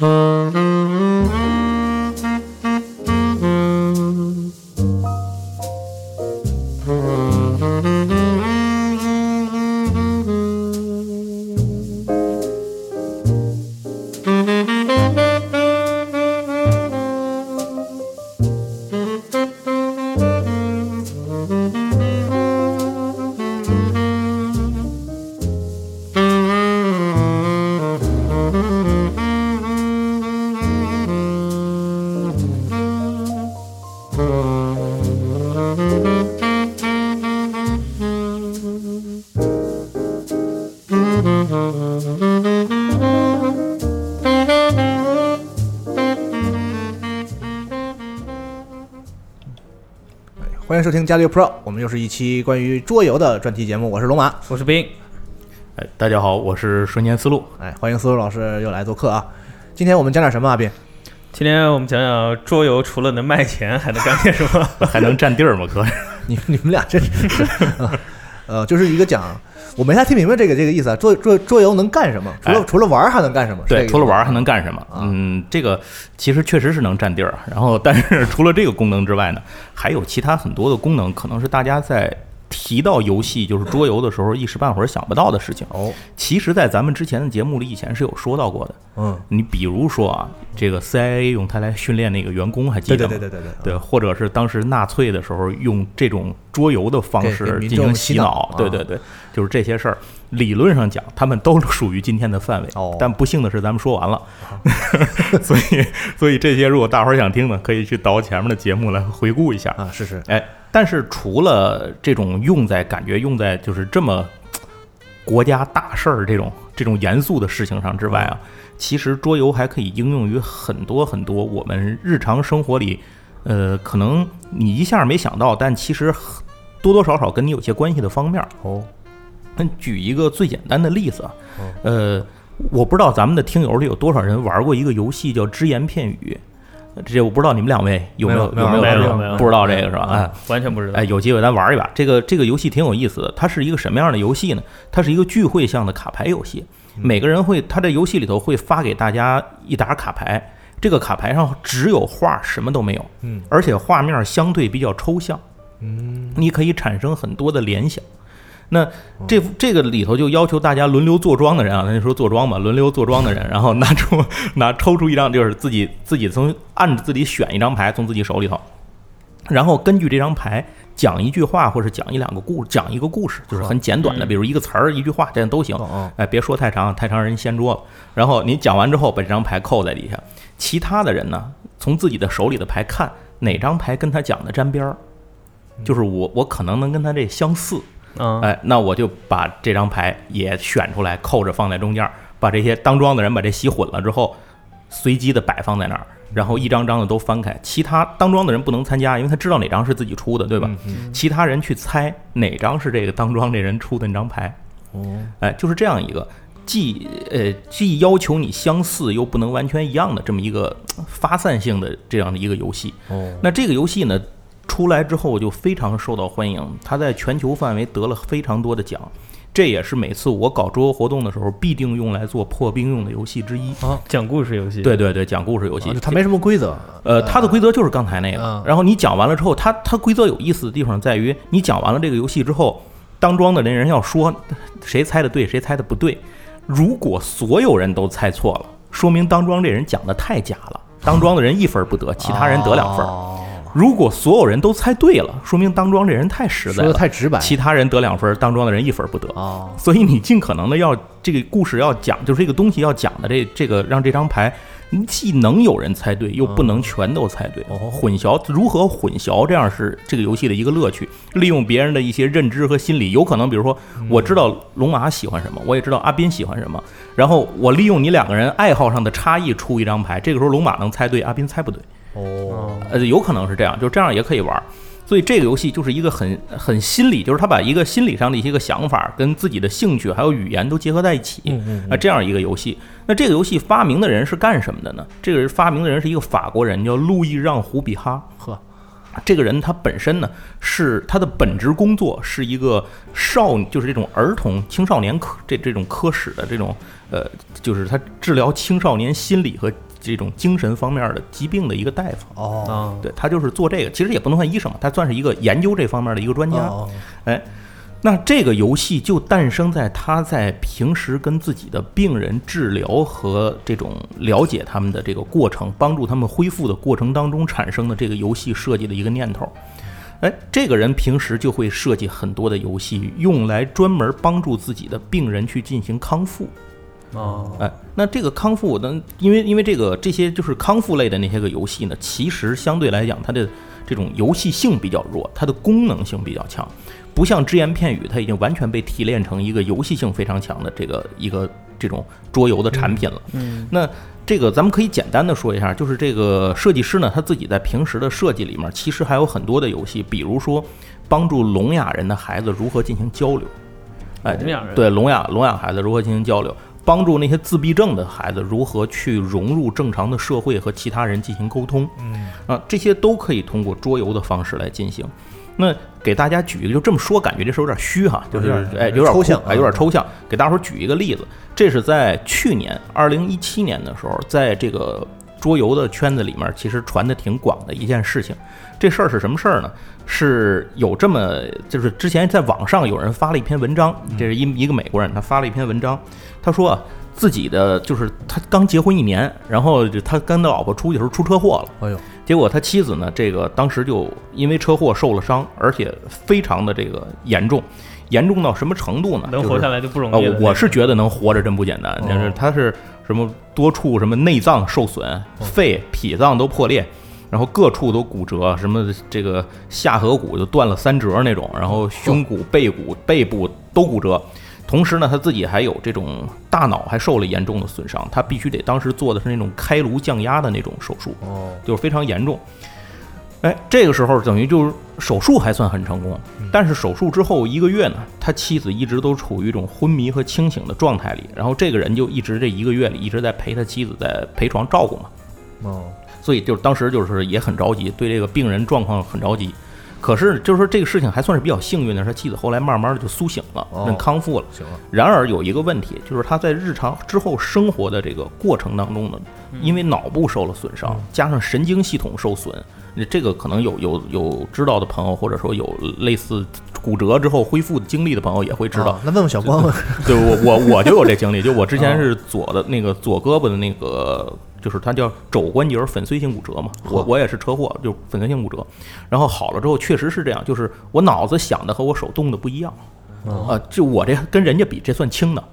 欢收听《加六 Pro》，我们又是一期关于桌游的专题节目，我是龙马。我是冰，哎，大家好，我是瞬间思路。哎，欢迎思路老师又来做客啊！今天我们讲点什么啊？冰，今天我们讲讲桌游除了能卖钱，还能干些什么？还能占地儿吗？哥，你你们俩真是，啊 呃，就是一个讲，我没太听明白这个这个意思啊。桌桌桌游能干什么？除了、哎除了玩儿还能干什么？对，除了玩儿还能干什么？啊嗯，这个其实确实是能占地儿。然后，但是除了这个功能之外呢，还有其他很多的功能，可能是大家在提到游戏就是桌游的时候一时半会儿想不到的事情。哦，其实，在咱们之前的节目里，以前是有说到过的。嗯，你比如说啊，这个 CIA 用它来训练那个员工，还记得吗？对对对对对，对，或者是当时纳粹的时候用这种桌游的方式进行洗洗脑啊对对对，就是这些事儿，理论上讲，他们都属于今天的范围。哦但不幸的是，咱们说完了，所以所以这些如果大伙儿想听呢，可以去倒前面的节目来回顾一下。啊，是是，哎，但是除了这种用在感觉用在就是这么国家大事儿这种这种严肃的事情上之外啊，其实桌游还可以应用于很多很多我们日常生活里，呃，可能你一下没想到，但其实多多少少跟你有些关系的方面儿。哦，那举一个最简单的例子啊，呃，我不知道咱们的听友里有多少人玩过一个游戏叫只言片语。这我不知道你们两位有没有没有没有没有没有不知道这个是吧？啊哎，完全不知道。哎，有机会咱玩一把。这个这个游戏挺有意思的，它是一个什么样的游戏呢？它是一个聚会向的卡牌游戏。每个人会，他在游戏里头会发给大家一沓卡牌，这个卡牌上只有画，什么都没有。嗯，而且画面相对比较抽象。嗯，你可以产生很多的联想。那这这个里头就要求大家轮流坐庄的人啊，咱就说坐庄吧，轮流坐庄的人，然后拿出 拿抽出一张，就是自己自己从按着自己选一张牌从自己手里头，然后根据这张牌讲一句话，或是讲一两个故讲一个故事，就是很简短的，嗯比如一个词儿一句话，这样都行。哎，别说太长，太长人掀桌了。然后你讲完之后，把这张牌扣在底下，其他的人呢，从自己的手里的牌看哪张牌跟他讲的沾边儿，就是我我可能能跟他这相似，嗯，哎，那我就把这张牌也选出来，扣着放在中间儿，把这些当庄的人把这洗混了之后，随机的摆放在那儿，然后一张张的都翻开。其他当庄的人不能参加，因为他知道哪张是自己出的，对吧？嗯其他人去猜哪张是这个当庄这人出的那张牌。哦，哎，就是这样一个既呃既要求你相似又不能完全一样的这么一个呃发散性的这样的一个游戏。哦，那这个游戏呢出来之后就非常受到欢迎，它在全球范围得了非常多的奖。这也是每次我搞桌游活动的时候必定用来做破冰用的游戏之一啊。讲故事游戏。对对对，讲故事游戏啊，它没什么规则，呃，它的规则就是刚才那嗯个。然后你讲完了之后，它它规则有意思的地方在于，你讲完了这个游戏之后，当庄的那人要说谁猜的对，谁猜的不对。如果所有人都猜错了，说明当庄这人讲的太假了，当庄的人一分不得，其他人得两分。哦如果所有人都猜对了，说明当庄这人太实在说的了，太直白，其他人得两分，当庄的人一分不得。哦，所以你尽可能的要这个故事要讲，就是这个东西要讲的这这个让这张牌既能有人猜对，又不能全都猜对。哦混淆如何混淆，这样是这个游戏的一个乐趣。利用别人的一些认知和心理，有可能比如说我知道龙马喜欢什么，我也知道阿斌喜欢什么，然后我利用你两个人爱好上的差异出一张牌，这个时候龙马能猜对，阿斌猜不对。哦，呃，有可能是这样，就这样也可以玩儿。所以这个游戏就是一个很很心理，就是他把一个心理上的一些个想法跟自己的兴趣还有语言都结合在一起，啊，这样一个游戏。那这个游戏发明的人是干什么的呢？这个人发明的人是一个法国人，叫路易让·胡比哈。呵，这个人他本身呢是他的本职工作是一个少，就是这种儿童青少年科这这种科室的这种呃，就是他治疗青少年心理和这种精神方面的疾病的一个大夫。哦啊，对他就是做这个，其实也不能算医生嘛，他算是一个研究这方面的一个专家。哦哎，那这个游戏就诞生在他在平时跟自己的病人治疗和这种了解他们的这个过程，帮助他们恢复的过程当中产生的这个游戏设计的一个念头。哎，这个人平时就会设计很多的游戏，用来专门帮助自己的病人去进行康复。哦，哎，那这个康复呢？因为因为这个这些就是康复类的那些个游戏呢，其实相对来讲，它的这种游戏性比较弱，它的功能性比较强，不像只言片语，它已经完全被提炼成一个游戏性非常强的这个一个这种桌游的产品了。嗯，那这个咱们可以简单的说一下，就是这个设计师呢，他自己在平时的设计里面，其实还有很多的游戏，比如说帮助聋哑人的孩子如何进行交流，哎，聋哑人对聋哑聋哑孩子如何进行交流，帮助那些自闭症的孩子如何去融入正常的社会和其他人进行沟通，嗯啊，这些都可以通过桌游的方式来进行。那给大家举一个，就这么说，感觉这事儿有点虚哈，就是有点哎，有点抽象空哎，有点抽象。给大伙儿举一个例子，这是在去年二零一七年的时候，在这个桌游的圈子里面，其实传的挺广的一件事情。这事儿是什么事儿呢？是有这么，就是之前在网上有人发了一篇文章，这是一一个美国人，他发了一篇文章，他说啊，自己的就是他刚结婚一年，然后就他跟他老婆出去的时候出车祸了。哎呦，结果他妻子呢，这个当时就因为车祸受了伤，而且非常的这个严重，严重到什么程度呢？能活下来就不容啊，易了。我我是觉得能活着真不简单，哦就是他是什么多处什么内脏受损，肺、脾脏都破裂，然后各处都骨折，什么这个下颌骨就断了三折那种，然后胸骨、背骨、背部都骨折。同时呢，他自己还有这种大脑还受了严重的损伤，他必须得当时做的是那种开颅降压的那种手术。哦，就是非常严重。哎，这个时候等于就是手术还算很成功，但是手术之后一个月呢，他妻子一直都处于一种昏迷和清醒的状态里，然后这个人就一直这一个月里一直在陪他妻子在陪床照顾嘛，哦，所以就是当时就是也很着急，对这个病人状况很着急。可是就是说这个事情还算是比较幸运的，是他妻子后来慢慢的就苏醒了，康复了。行了，然而有一个问题，就是他在日常之后生活的这个过程当中呢，因为脑部受了损伤，加上神经系统受损，那这个可能有有有知道的朋友，或者说有类似骨折之后恢复经历的朋友也会知道啊。那问问小光吧。对我我我就有这经历，就我之前是左的那个左胳膊的那个，就是它叫肘关节粉碎性骨折嘛。我我也是车祸，就粉碎性骨折，然后好了之后确实是这样，就是我脑子想的和我手动的不一样。啊，就我这跟人家比，这算轻的，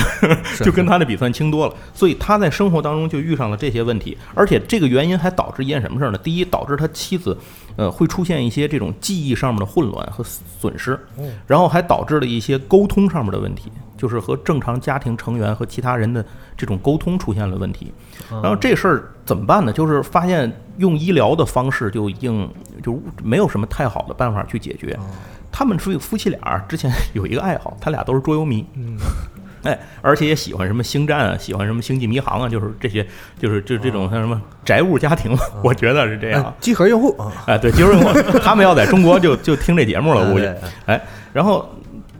就跟他那比算轻多了。所以他在生活当中就遇上了这些问题，而且这个原因还导致一件什么事儿呢？第一，导致他妻子，呃，会出现一些这种记忆上面的混乱和损失，然后还导致了一些沟通上面的问题，就是和正常家庭成员和其他人的这种沟通出现了问题。然后这事儿怎么办呢？就是发现用医疗的方式就已经就没有什么太好的办法去解决。他们夫夫妻俩之前有一个爱好，他俩都是桌游迷。嗯，哎，而且也喜欢什么星战啊，喜欢什么星际迷航啊，就是这些，就是就这种像什么宅物家庭，我觉得是这样哎。集合用户啊，哎，对，集合用户 他们要在中国就就听这节目了，估计哎。哎，然后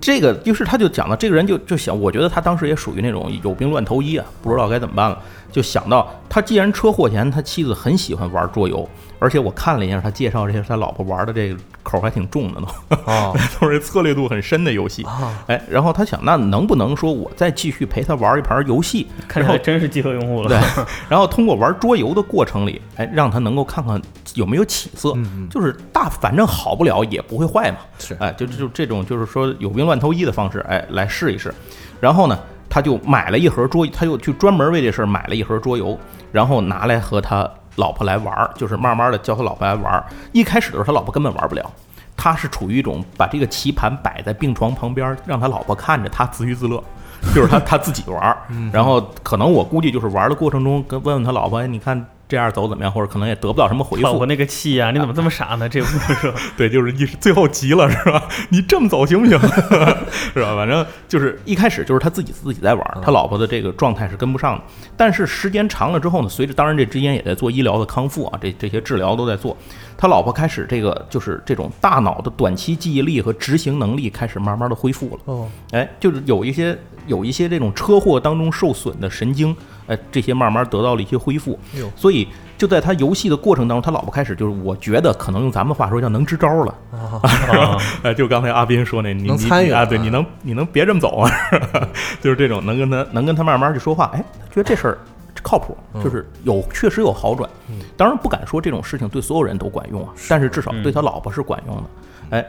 这个就是他就讲了这个人就就想，我觉得他当时也属于那种有病乱投医啊，不知道该怎么办了，就想到他既然车祸前他妻子很喜欢玩桌游，而且我看了一下他介绍这些他老婆玩的这个口还挺重的都，哦 都是策略度很深的游戏。啊，哎，然后他想，那能不能说我再继续陪他玩一盘游戏，然后看起来真是集合用户了。对，然后通过玩桌游的过程里，哎，让他能够看看有没有起色，就是大反正好不了也不会坏嘛，是哎，就就这种就是说有病乱投医的方式，哎，来试一试。然后呢，他就买了一盒桌，他又去专门为这事儿买了一盒桌游，然后拿来和他老婆来玩儿，就是慢慢的教他老婆来玩儿。一开始的时候，他老婆根本玩不了。他是处于一种把这个棋盘摆在病床旁边，让他老婆看着他自娱自乐，就是他他自己玩儿，然后可能我估计就是玩的过程中跟问问他老婆，哎，你看这样走怎么样，或者可能也得不到什么回复老婆，那个气呀、你怎么这么傻呢？这不是 对，就是你最后急了是吧？你这么走行不行？是吧？反正就是一开始就是他自己自己在玩儿，他老婆的这个状态是跟不上的。但是时间长了之后呢，随着当然这之间也在做医疗的康复啊，这这些治疗都在做。他老婆开始这个就是这种大脑的短期记忆力和执行能力开始慢慢的恢复了。哦，哎，就是有一些有一些这种车祸当中受损的神经，哎，这些慢慢得到了一些恢复。所以就在他游戏的过程当中，他老婆开始就是，我觉得可能用咱们话说叫能支招了。啊，啊 哎，就刚才阿斌说那，你能参与啊，对，你能你能别这么走啊，就是这种能跟他能跟他慢慢去说话，哎，觉得这事儿靠谱，嗯就是有确实有好转。当然不敢说这种事情对所有人都管用啊，但是至少对他老婆是管用的。哎，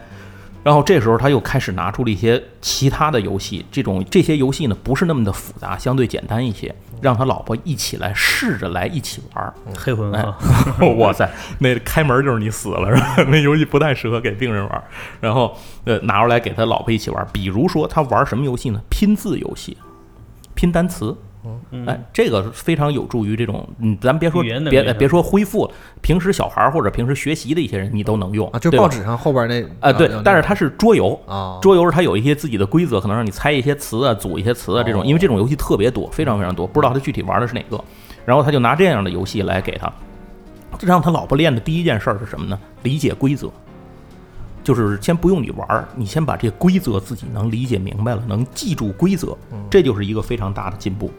然后这时候他又开始拿出了一些其他的游戏，这种这些游戏呢不是那么的复杂，相对简单一些，让他老婆一起来试着来一起玩儿。黑魂啊，哇塞，那开门就是你死了是吧？那游戏不太适合给病人玩。然后呃，拿出来给他老婆一起玩。比如说他玩什么游戏呢？拼字游戏，拼单词。嗯哎，这个非常有助于这种，嗯，咱别说别别说恢复了，平时小孩儿或者平时学习的一些人，你都能用啊，就报纸上后边那啊，对，但是它是桌游，啊，桌游是它有一些自己的规则，可能让你猜一些词啊，组一些词啊，这种，哦因为这种游戏特别多，非常非常多，不知道他具体玩的是哪个。然后他就拿这样的游戏来给他，让他老婆练的第一件事儿是什么呢？理解规则，就是先不用你玩儿，你先把这些规则自己能理解明白了，能记住规则，这就是一个非常大的进步。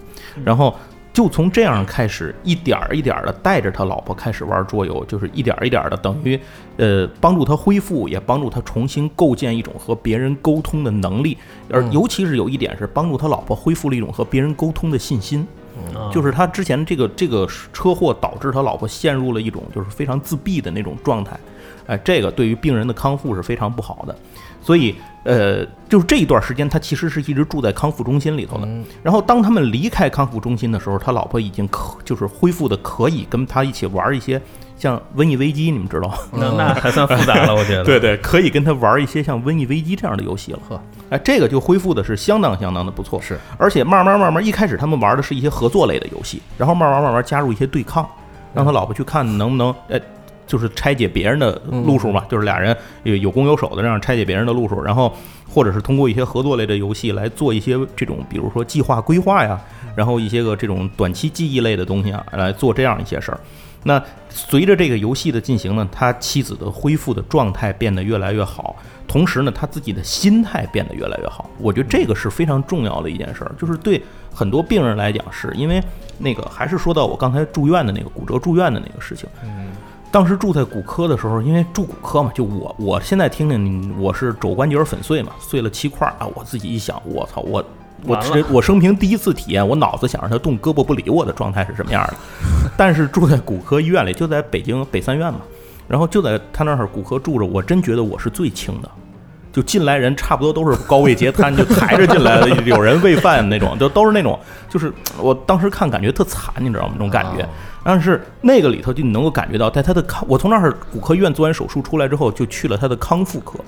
然后就从这样开始，一点儿一点儿的带着他老婆开始玩桌游，就是一点儿一点儿的，等于呃帮助他恢复，也帮助他重新构建一种和别人沟通的能力，而尤其是有一点是帮助他老婆恢复了一种和别人沟通的信心。啊就是他之前这个这个车祸导致他老婆陷入了一种就是非常自闭的那种状态，哎，这个对于病人的康复是非常不好的，所以呃，就是这一段时间他其实是一直住在康复中心里头的。然后当他们离开康复中心的时候，他老婆已经可就是恢复的可以跟他一起玩一些像瘟疫危机，你们知道吗？那那还算复杂了，我觉得。对对，可以跟他玩一些像瘟疫危机这样的游戏了。呵，哎，这个就恢复的是相当相当的不错。是，而且慢慢慢慢，一开始他们玩的是一些合作类的游戏，然后慢慢慢慢加入一些对抗，让他老婆去看能不能，呃，就是拆解别人的路数嘛，就是俩人有有攻有守的这样拆解别人的路数，然后或者是通过一些合作类的游戏来做一些这种，比如说计划规划呀，然后一些个这种短期记忆类的东西啊，来做这样一些事儿。那随着这个游戏的进行呢，他妻子的恢复的状态变得越来越好，同时呢，他自己的心态变得越来越好。我觉得这个是非常重要的一件事儿，就是对很多病人来讲是，因为那个还是说到我刚才住院的那个骨折住院的那个事情。当时住在骨科的时候，因为住骨科嘛，就我我现在听听，我是肘关节粉碎嘛，碎了七块儿啊，我自己一想，我操，我我这我生平第一次体验，我脑子想让他动胳膊不理我的状态是什么样的。但是住在骨科医院里，就在北京北三院嘛，然后就在他那儿骨科住着，我真觉得我是最轻的。就进来人差不多都是高位截瘫，就抬着进来的，有人喂饭那种，就都是那种，就是我当时看感觉特惨，你知道吗？那种感觉哦。但是那个里头就你能够感觉到，在他的康，我从那儿骨科医院做完手术出来之后，就去了他的康复科，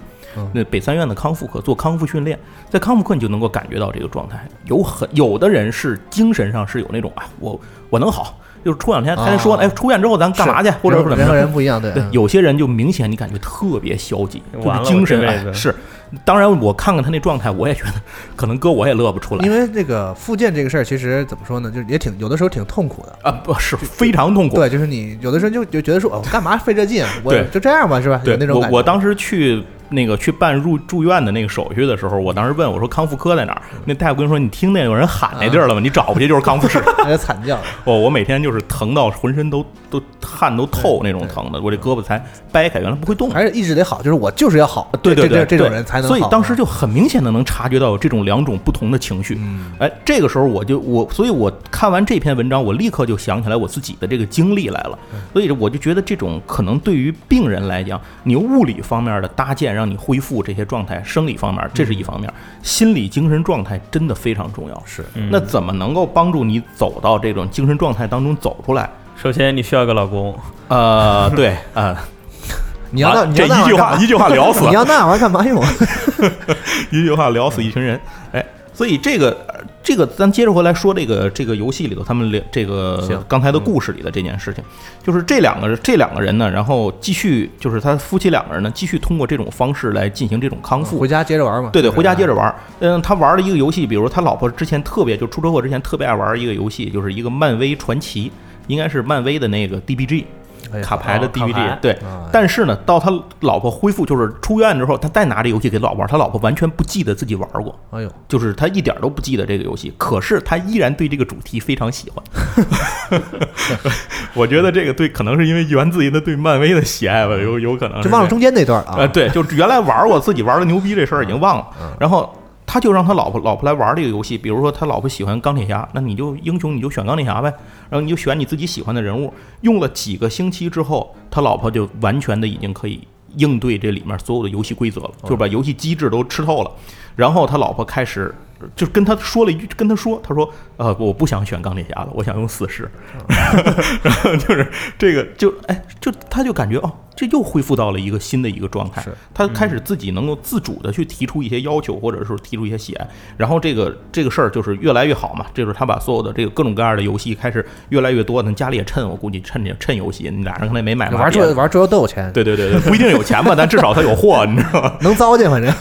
那北三院的康复科做康复训练，在康复科你就能够感觉到这个状态。有很有的人是精神上是有那种啊，我我能好，就是出两天他还说，哦哎，出院之后咱干嘛去，或者是怎么人和。人不一样，对对，有些人就明显你感觉特别消极，就是精神我这辈子哎是。当然，我看看他那状态，我也觉得可能哥我也乐不出来因为这个复健这个事儿，其实怎么说呢，就是也挺有的时候挺痛苦的。啊，不是非常痛苦。对，就是你有的时候就就觉得说，哦，我干嘛费这劲啊？我就这样吧，是吧？有对那种感觉。我我当时去那个去办入住院的那个手续的时候，我当时问我说康复科在哪儿？那大夫跟我说你听见有人喊那地儿了吗？你找不去就是康复室。那个惨叫，哦，我每天就是疼到浑身都都汗都透那种疼的，我这胳膊才掰开，原来不会动。还是意志得好，就是我就是要好。对对对，这种人才能好。所以当时就很明显的能察觉到有这种两种不同的情绪。嗯哎，这个时候我就我，所以我看完这篇文章，我立刻就想起来我自己的这个经历来了。嗯所以我就觉得这种可能对于病人来讲，你用物理方面的搭建让你恢复这些状态，生理方面这是一方面，心理精神状态真的非常重要。是嗯那怎么能够帮助你走到这种精神状态当中走出来？首先你需要一个老公，呃，对，啊，你要那完你要那这一句话一句话聊死你要那玩意儿干嘛用？一句话聊死一群人。哎，所以这个呃这个，咱接着回来说这个这个游戏里头，他们俩这个刚才的故事里的这件事情，就是这两个这两个人呢，然后继续就是他夫妻两个人呢，继续通过这种方式来进行这种康复回。家接着玩嘛。对对，回家接着玩儿。嗯，他玩了一个游戏，比如他老婆之前特别就出车祸之前特别爱玩一个游戏，就是一个漫威传奇，应该是漫威的那个 DBG。卡牌的 DVD，牌对。啊，但是呢，到他老婆恢复就是出院之后，他再拿这游戏给老婆玩，他老婆完全不记得自己玩过，哎呦，就是他一点都不记得这个游戏，可是他依然对这个主题非常喜欢。我觉得这个对，可能是因为源自于他对漫威的喜爱吧，有有可能就忘了中间那段啊。呃，，对，就是原来玩过自己玩的牛逼这事儿已经忘了，然后他就让他老婆老婆来玩这个游戏，比如说他老婆喜欢钢铁侠，那你就英雄你就选钢铁侠呗，然后你就选你自己喜欢的人物。用了几个星期之后，他老婆就完全的已经可以应对这里面所有的游戏规则了，就是把游戏机制都吃透了。然后他老婆开始就跟他说了一句，跟他说，他说，呃，我不想选钢铁侠了，我想用死侍。然后就是这个，就哎，就他就感觉哦，这又恢复到了一个新的一个状态是。他开始自己能够自主的去提出一些要求，或者是提出一些喜爱。然后这个这个事儿就是越来越好嘛，就是他把所有的这个各种各样的游戏开始越来越多。那家里也趁，我估计趁这趁游戏，你俩人可能也没买嘛玩桌玩桌游都有钱，对对对对，不一定有钱吧，但至少他有货，你知道吗？能糟践，反正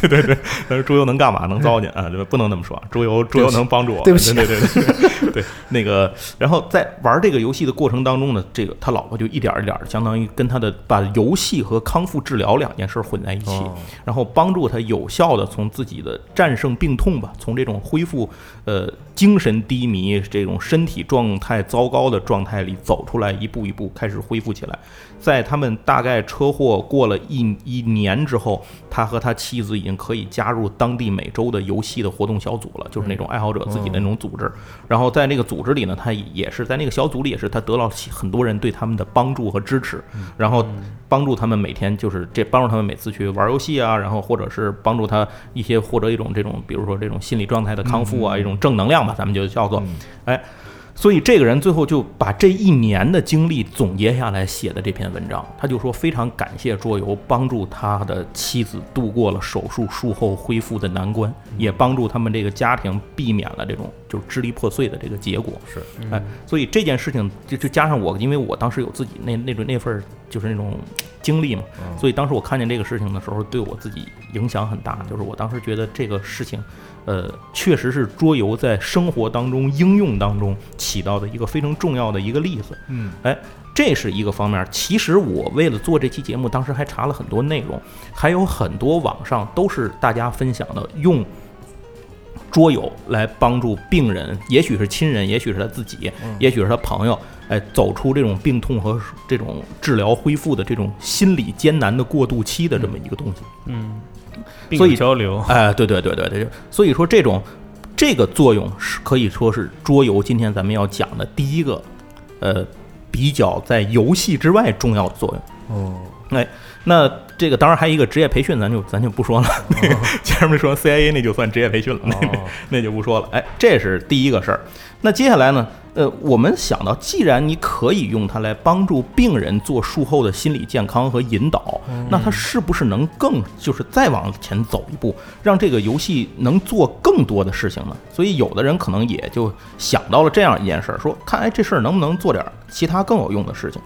对对对，但是桌游能干嘛？能糟践啊？不能那么说，桌游桌游能帮助我。对不起对对对对那个，然后在玩这个游戏的过程当中呢，这个他老婆就一点儿一点儿，相当于跟他的把游戏和康复治疗两件事儿混在一起，哦。然后帮助他有效的从自己的战胜病痛吧，从这种恢复呃精神低迷、这种身体状态糟糕的状态里走出来，一步一步开始恢复起来。在他们大概车祸过了一一年之后，他和他妻子已经可以加入当地每周的游戏的活动小组了，就是那种爱好者自己的那种组织。然后在那个组织里呢，他也是在那个小组里，也是他得到很多人对他们的帮助和支持，然后帮助他们每天就是这帮助他们每次去玩游戏啊，然后或者是帮助他一些获得一种这种，比如说这种心理状态的康复啊，一种正能量吧，咱们就叫做，哎。所以这个人最后就把这一年的经历总结下来写的这篇文章，他就说非常感谢桌游帮助他的妻子度过了手术术后恢复的难关，也帮助他们这个家庭避免了这种就是支离破碎的这个结果。是，哎，所以这件事情就就加上我，因为我当时有自己那那种那份儿就是那种经历嘛，所以当时我看见这个事情的时候，对我自己影响很大。就是我当时觉得这个事情，呃，确实是桌游在生活当中应用当中起到的一个非常重要的一个例子。嗯，哎，这是一个方面。其实我为了做这期节目，当时还查了很多内容，还有很多网上都是大家分享的用。桌游来帮助病人，也许是亲人，也许是他自己，也许是他朋友，哎，走出这种病痛和这种治疗恢复的这种心理艰难的过渡期的这么一个东西。嗯，病所以交流，哎，对对对对对，所以说这种这个作用是可以说是桌游今天咱们要讲的第一个，呃，比较在游戏之外重要的作用。哦，哎，那这个当然还有一个职业培训，咱就咱就不说了。那个前面说 CIA 那就算职业培训了，那那哦那就不说了。哎，这是第一个事儿。那接下来呢？呃，我们想到，既然你可以用它来帮助病人做术后的心理健康和引导，那它是不是能更就是再往前走一步，让这个游戏能做更多的事情呢？所以有的人可能也就想到了这样一件事儿，说看哎这事儿能不能做点儿其他更有用的事情。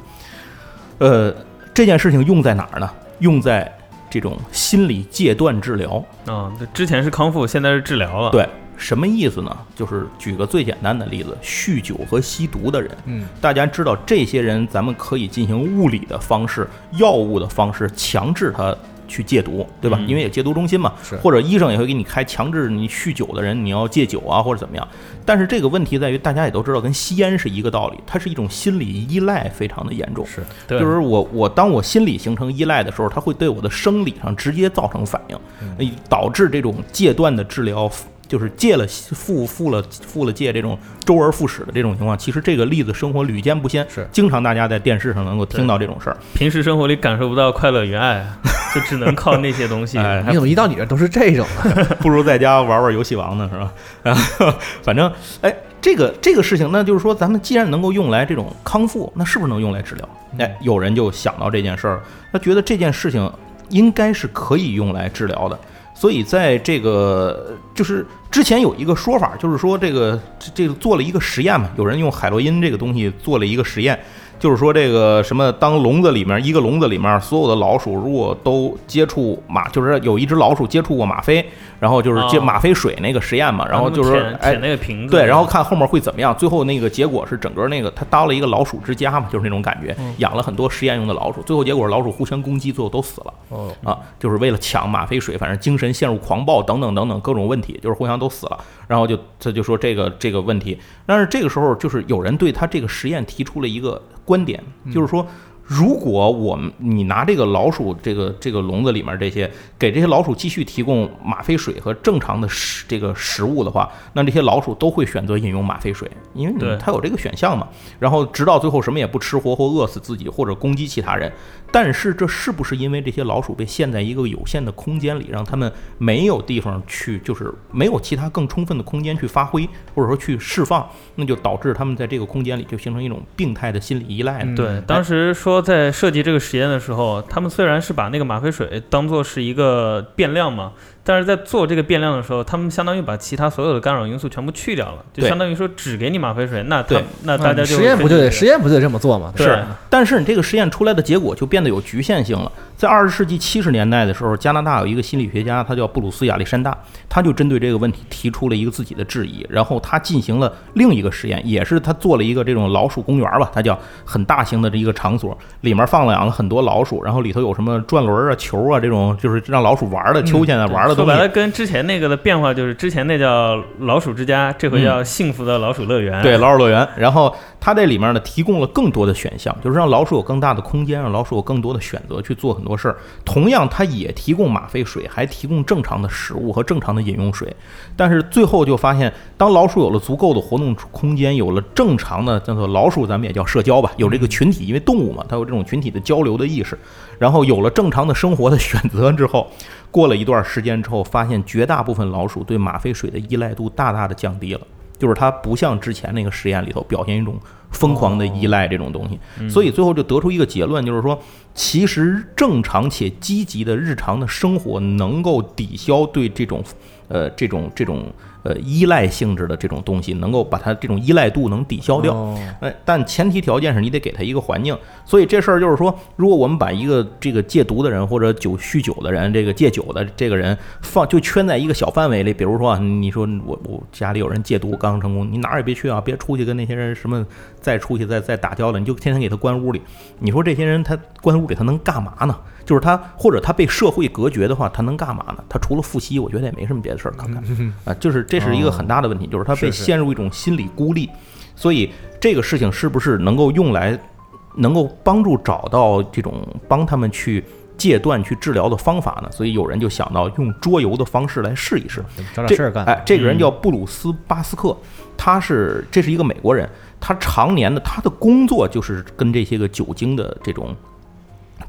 呃，这件事情用在哪儿呢？用在这种心理戒断治疗。啊，这之前是康复，现在是治疗了。，对，什么意思呢？就是举个最简单的例子，酗酒和吸毒的人，嗯，大家知道这些人，咱们可以进行物理的方式、药物的方式强制他去戒毒，对吧？嗯因为有戒毒中心嘛，是或者医生也会给你开强制你酗酒的人你要戒酒啊，或者怎么样。但是这个问题在于，大家也都知道，跟吸烟是一个道理，它是一种心理依赖，非常的严重。是，对就是我我当我心理形成依赖的时候，它会对我的生理上直接造成反应，呃导致这种戒断的治疗，就是借了付付了付了借这种周而复始的这种情况。其实这个例子生活屡见不鲜，是经常大家在电视上能够听到这种事儿。平时生活里感受不到快乐与爱，就只能靠那些东西。哎，你怎么一到你这都是这种？不如在家玩玩游戏王呢，是吧？然 后反正哎，这个这个事情，那就是说，咱们既然能够用来这种康复，那是不是能用来治疗？哎，有人就想到这件事儿，他觉得这件事情应该是可以用来治疗的。所以在这个就是之前有一个说法，就是说这个这这个做了一个实验嘛，有人用海洛因这个东西做了一个实验。就是说这个什么，当笼子里面一个笼子里面所有的老鼠如果都接触吗，就是有一只老鼠接触过吗啡，然后就是接哦吗啡水那个实验嘛，然后就是哎那个瓶子，对，然后看后面会怎么样。最后那个结果是整个那个他搭了一个老鼠之家嘛，就是那种感觉，养了很多实验用的老鼠。最后结果是老鼠互相攻击，最后都死了哦，啊，就是为了抢吗啡水，反正精神陷入狂暴等等等等各种问题，就是互相都死了。然后就他就说这个这个问题，但是这个时候就是有人对他这个实验提出了一个观点，就是说。如果我们你拿这个老鼠这个这个笼子里面这些给这些老鼠继续提供吗啡水和正常的食这个食物的话，那这些老鼠都会选择饮用吗啡水，因为你它有这个选项嘛。然后直到最后什么也不吃，活活饿死自己或者攻击其他人。但是这是不是因为这些老鼠被陷在一个有限的空间里，让他们没有地方去，就是没有其他更充分的空间去发挥，或者说去释放，那就导致他们在这个空间里就形成一种病态的心理依赖呢？对，当时说在设计这个实验的时候，他们虽然是把那个吗啡水当做是一个变量嘛，但是在做这个变量的时候，他们相当于把其他所有的干扰因素全部去掉了，就相当于说只给你吗啡水，那他对那大家就嗯实验不就得实验不就得这么做吗？对是，但是你这个实验出来的结果就变得有局限性了。在二十世纪七十年代的时候，加拿大有一个心理学家，他叫布鲁斯亚历山大，他就针对这个问题提出了一个自己的质疑，然后他进行了另一个实验，也是他做了一个这种老鼠公园吧，它叫很大型的这一个场所，里面放了养了很多老鼠，然后里头有什么转轮啊、球啊这种，就是让老鼠玩的秋千啊玩的东西说白了，。跟之前那个的变化就是，之前那叫老鼠之家，这回叫幸福的老鼠乐园。对，老鼠乐园。然后它这里面呢提供了更多的选项，就是让老鼠有更大的空间，让老鼠有更多的选择去做很多事儿。同样，它也提供吗啡水，还提供正常的食物和正常的饮用水。但是最后就发现，当老鼠有了足够的活动空间，有了正常的叫做老鼠，咱们也叫社交吧，有这个群体，因为动物嘛，它有这种群体的交流的意识。然后有了正常的生活的 选择之后，过了一段时间之后，发现绝大部分老鼠对吗啡水的依赖度大大的降低了。就是它不像之前那个实验里头表现一种疯狂的依赖这种东西，所以最后就得出一个结论，就是说，其实正常且积极的日常的生活能够抵消对这种，呃，这种这种呃依赖性质的这种东西，能够把它这种依赖度能抵消掉。哦哎，但前提条件是你得给他一个环境，所以这事儿就是说，如果我们把一个这个戒毒的人或者酒酗酒的人，这个戒酒的这个人放就圈在一个小范围里，比如说啊你说我我家里有人戒毒刚成功，你哪儿也别去啊，别出去跟那些人什么再出去再再打交道，你就天天给他关屋里。你说这些人他关屋里他能干嘛呢？就是他或者他被社会隔绝的话，他能干嘛呢？他除了复习，我觉得也没什么别的事儿可干啊。就是这是一个很大的问题，就是他被陷入一种心理孤立。所以这个事情是不是能够用来，能够帮助找到这种帮他们去戒断、去治疗的方法呢？所以有人就想到用桌游的方式来试一试。这找点事儿干。哎，这个人叫布鲁斯·巴斯克，他是这是一个美国人，他常年的他的工作就是跟这些个酒精的这种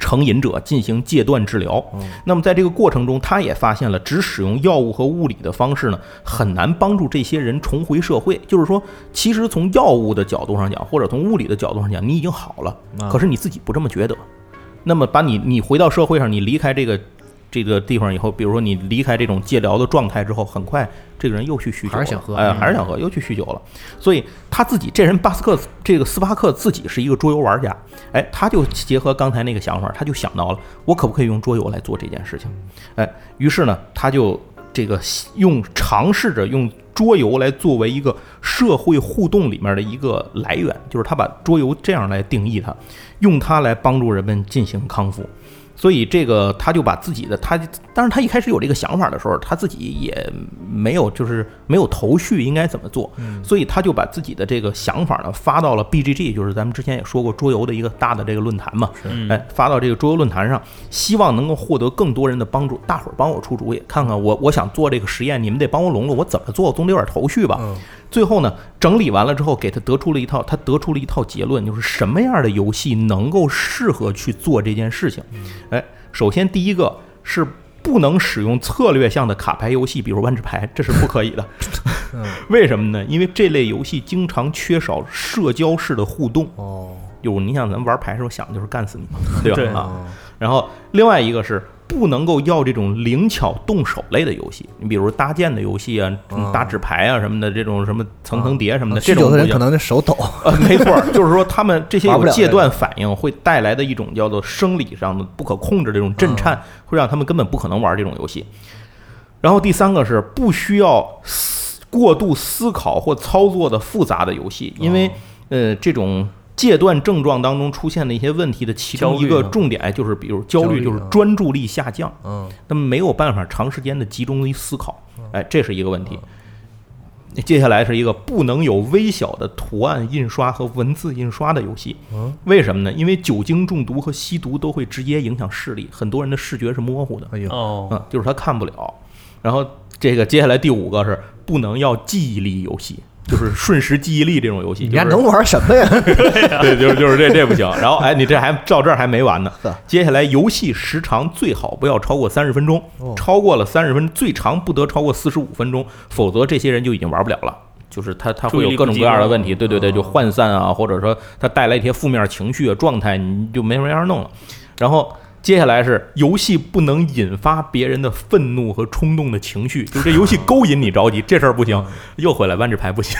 成瘾者进行戒断治疗。那么在这个过程中，他也发现了只使用药物和物理的方式呢，很难帮助这些人重回社会。就是说，其实从药物的角度上讲，或者从物理的角度上讲，你已经好了，啊可是你自己不这么觉得。那么把你你回到社会上，你离开这个这个地方以后，比如说你离开这种戒疗的状态之后，很快这个人又去酗酒了，还是想喝哎，嗯还是想喝，又去酗酒了。所以他自己这人巴斯克这个斯巴克自己是一个桌游玩家，哎，他就结合刚才那个想法，他就想到了我可不可以用桌游来做这件事情，哎，于是呢，他就这个用尝试着用桌游来作为一个社会互动里面的一个来源，就是他把桌游这样来定义它，用它来帮助人们进行康复。所以这个他就把自己的他，当然他一开始有这个想法的时候，他自己也没有就是没有头绪应该怎么做，所以他就把自己的这个想法呢发到了 BGG，就是咱们之前也说过桌游的一个大的这个论坛嘛，哎，发到这个桌游论坛上，希望能够获得更多人的帮助，大伙儿帮我出主意，看看我我想做这个实验，你们得帮我拢拢，我怎么做，总得有点头绪吧。最后呢，整理完了之后，给他得出了一套，他得出了一套结论，就是什么样的游戏能够适合去做这件事情。哎，首先第一个是不能使用策略项的卡牌游戏，比如万智牌，这是不可以的。为什么呢？因为这类游戏经常缺少社交式的互动。哦，有你想咱们玩牌时候想的就是干死你嘛，对吧？对啊，然后另外一个是不能够要这种灵巧动手类的游戏，你比如搭建的游戏啊，啊打纸牌啊什么的，这种什么层层叠什么的，这种人可能这手抖，呃，没错儿，就是说他们这些有戒断反应会带来的一种叫做生理上的不可控制这种震颤，会让他们根本不可能玩这种游戏。然后第三个是不需要思过度思考或操作的复杂的游戏，因为呃这种。戒断症状当中出现的一些问题的其中一个重点就是，比如焦虑，就是专注力下降，嗯。那么没有办法长时间的集中于思考，哎，这是一个问题。接下来是一个不能有微小的图案印刷和文字印刷的游戏，嗯。为什么呢？因为酒精中毒和吸毒都会直接影响视力，很多人的视觉是模糊的，哎呦，哦，嗯，就是他看不了。然后这个接下来第五个是不能要记忆力游戏，就是瞬时记忆力这种游戏，你还能玩什么呀？对，就是就是这这不行。然后哎，你这还到这儿还没完呢。接下来游戏时长最好不要超过三十分钟哦，超过了三十分，最长不得超过四十五分钟，否则这些人就已经玩不了了。就是他他会有各种各样的问题，对对对，就涣散啊，或者说他带来一些负面情绪啊状态，你就没没法弄了。然后接下来是游戏不能引发别人的愤怒和冲动的情绪，就是这游戏勾引你着急，这事儿不行。又回来弯着牌不行，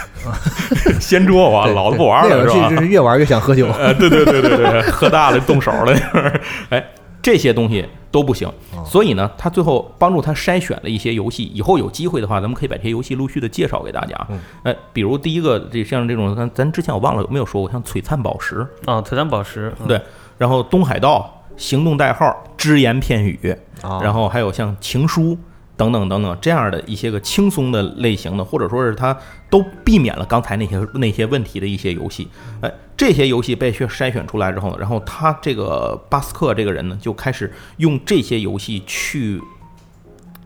掀桌我，老子不玩了，是吧？戏就是越玩越想喝酒。呃，对对对对对，喝大了动手了，就是，哎，这些东西都不行。所以呢，他最后帮助他筛选了一些游戏，以后有机会的话，咱们可以把这些游戏陆续的介绍给大家。嗯哎，比如第一个，这像这种，咱咱之前我忘了有没有说过，像璀璨宝石，啊，璀璨宝石，对，然后东海道、行动代号、只言片语，啊然后还有像情书等等等等这样的一些个轻松的类型的，或者说是它都避免了刚才那些那些问题的一些游戏。哎，这些游戏被去筛选出来之后呢，然后他这个巴斯克这个人呢，就开始用这些游戏去。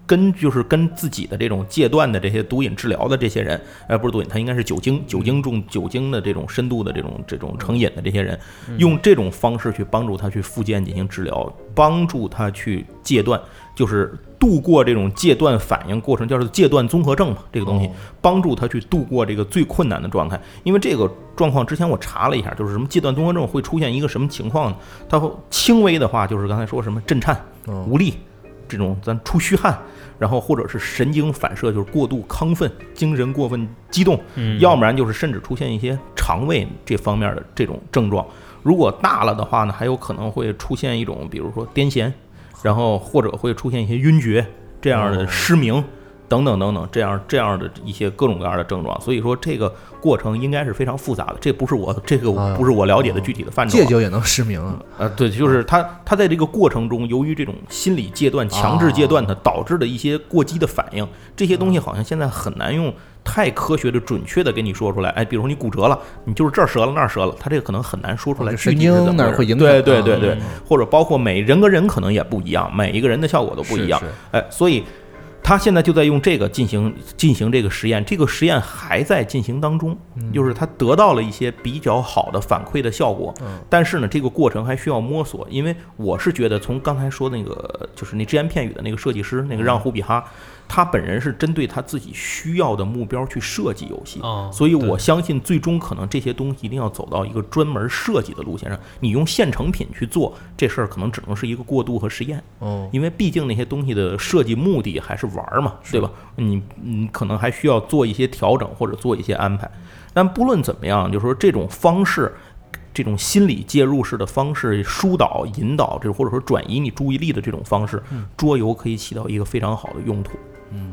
跟就是跟自己的这种戒断的这些毒瘾治疗的这些人，呃，不是毒瘾，他应该是酒精酒精中酒精的这种深度的这种这种成瘾的这些人，用这种方式去帮助他去复健进行治疗，帮助他去戒断，就是度过这种戒断反应过程，叫做戒断综合症嘛，这个东西哦帮助他去度过这个最困难的状态。因为这个状况之前我查了一下，就是什么戒断综合症会出现一个什么情况呢？它会轻微的话就是刚才说什么震颤、嗯无力这种，咱出虚汗。然后或者是神经反射，就是过度亢奋、精神过分激动，嗯，要不然就是甚至出现一些肠胃这方面的这种症状。如果大了的话呢，还有可能会出现一种，比如说癫痫，然后或者会出现一些晕厥这样的哦失明。等等等等，这样这样的一些各种各样的症状，所以说这个过程应该是非常复杂的，这不是我这个啊不是我了解的具体的范畴啊。戒酒也能失明啊，呃，对，就是他他在这个过程中，由于这种心理戒断、强制戒断，它导致的一些过激的反应，这些东西好像现在很难用太科学的、准确的给你说出来。哎，比如说你骨折了，你就是这儿折了那儿折了，他这个可能很难说出来哦具体神经哪儿会影响对对对对嗯，或者包括每人跟人可能也不一样，每一个人的效果都不一样是。是哎，所以他现在就在用这个进行进行这个实验，这个实验还在进行当中，就是他得到了一些比较好的反馈的效果，但是呢，这个过程还需要摸索，因为我是觉得从刚才说那个就是那只言片语的那个设计师那个让胡比哈，他本人是针对他自己需要的目标去设计游戏，哦所以我相信最终可能这些东西一定要走到一个专门设计的路线上，你用现成品去做这事儿，可能只能是一个过渡和实验。哦，因为毕竟那些东西的设计目的还是玩儿嘛，对吧？你你可能还需要做一些调整或者做一些安排。但不论怎么样，就是说这种方式，这种心理介入式的方式，疏导、引导，这或者说转移你注意力的这种方式，桌游可以起到一个非常好的用途。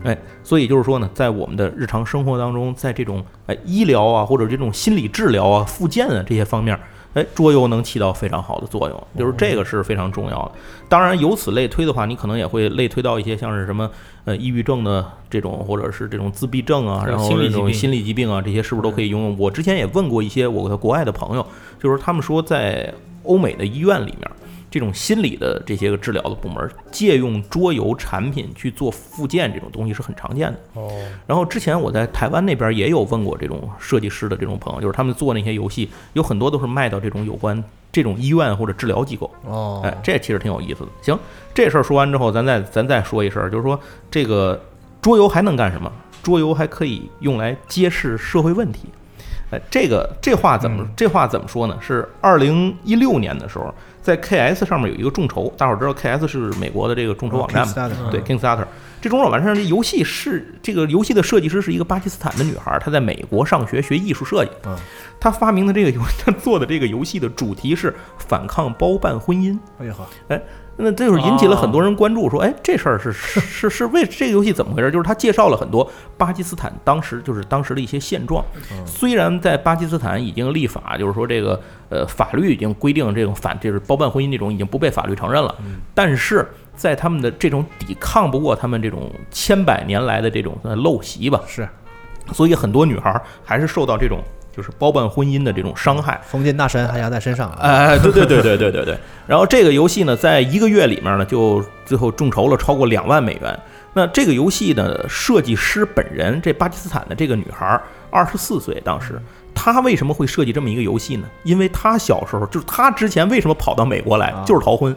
哎，所以就是说呢，在我们的日常生活当中，在这种哎医疗啊，或者这种心理治疗啊、复健啊这些方面，哎，桌游能起到非常好的作用，就是这个是非常重要的。当然，由此类推的话，你可能也会类推到一些像是什么呃抑郁症的这种，或者是这种自闭症啊，然后这种心理疾病心理疾病啊，这些是不是都可以应用？我之前也问过一些我的国外的朋友，就是他们说在欧美的医院里面。这种心理的这些个治疗的部门，借用桌游产品去做复健这种东西是很常见的。哦，然后之前我在台湾那边也有问过这种设计师的这种朋友，就是他们做那些游戏，有很多都是卖到这种有关这种医院或者治疗机构。哦，哎，这其实挺有意思的。行，这事儿说完之后，咱再咱再说一声，就是说这个桌游还能干什么？桌游还可以用来揭示社会问题。哎，这个这话怎么嗯这话怎么说呢？是二零一六年的时候，在 KS 上面有一个众筹，大伙儿知道 KS 是美国的这个众筹网站嘛？对，Kingstarter 这种网站上这游戏是这个游戏的设计师是一个巴基斯坦的女孩，她在美国上学学艺术设计。嗯，她发明的这个游，她做的这个游戏的主题是反抗包办婚姻。哎呀呵，那这就是引起了很多人关注，说，哎，这事儿是 是是是为这个游戏怎么回事？就是他介绍了很多巴基斯坦当时就是当时的一些现状。虽然在巴基斯坦已经立法，就是说这个呃法律已经规定这种反就是包办婚姻这种已经不被法律承认了，但是在他们的这种抵抗不过他们这种千百年来的这种呃陋习吧，是。所以很多女孩儿还是受到这种就是包办婚姻的这种伤害。封建大神还压在身上啊，哎，对对对对对对对。然后这个游戏呢，在一个月里面呢，就最后众筹了超过两万美元。那这个游戏的设计师本人，这巴基斯坦的这个女孩，二十四岁，当时她为什么会设计这么一个游戏呢？因为她小时候就是她之前为什么跑到美国来啊，就是逃婚，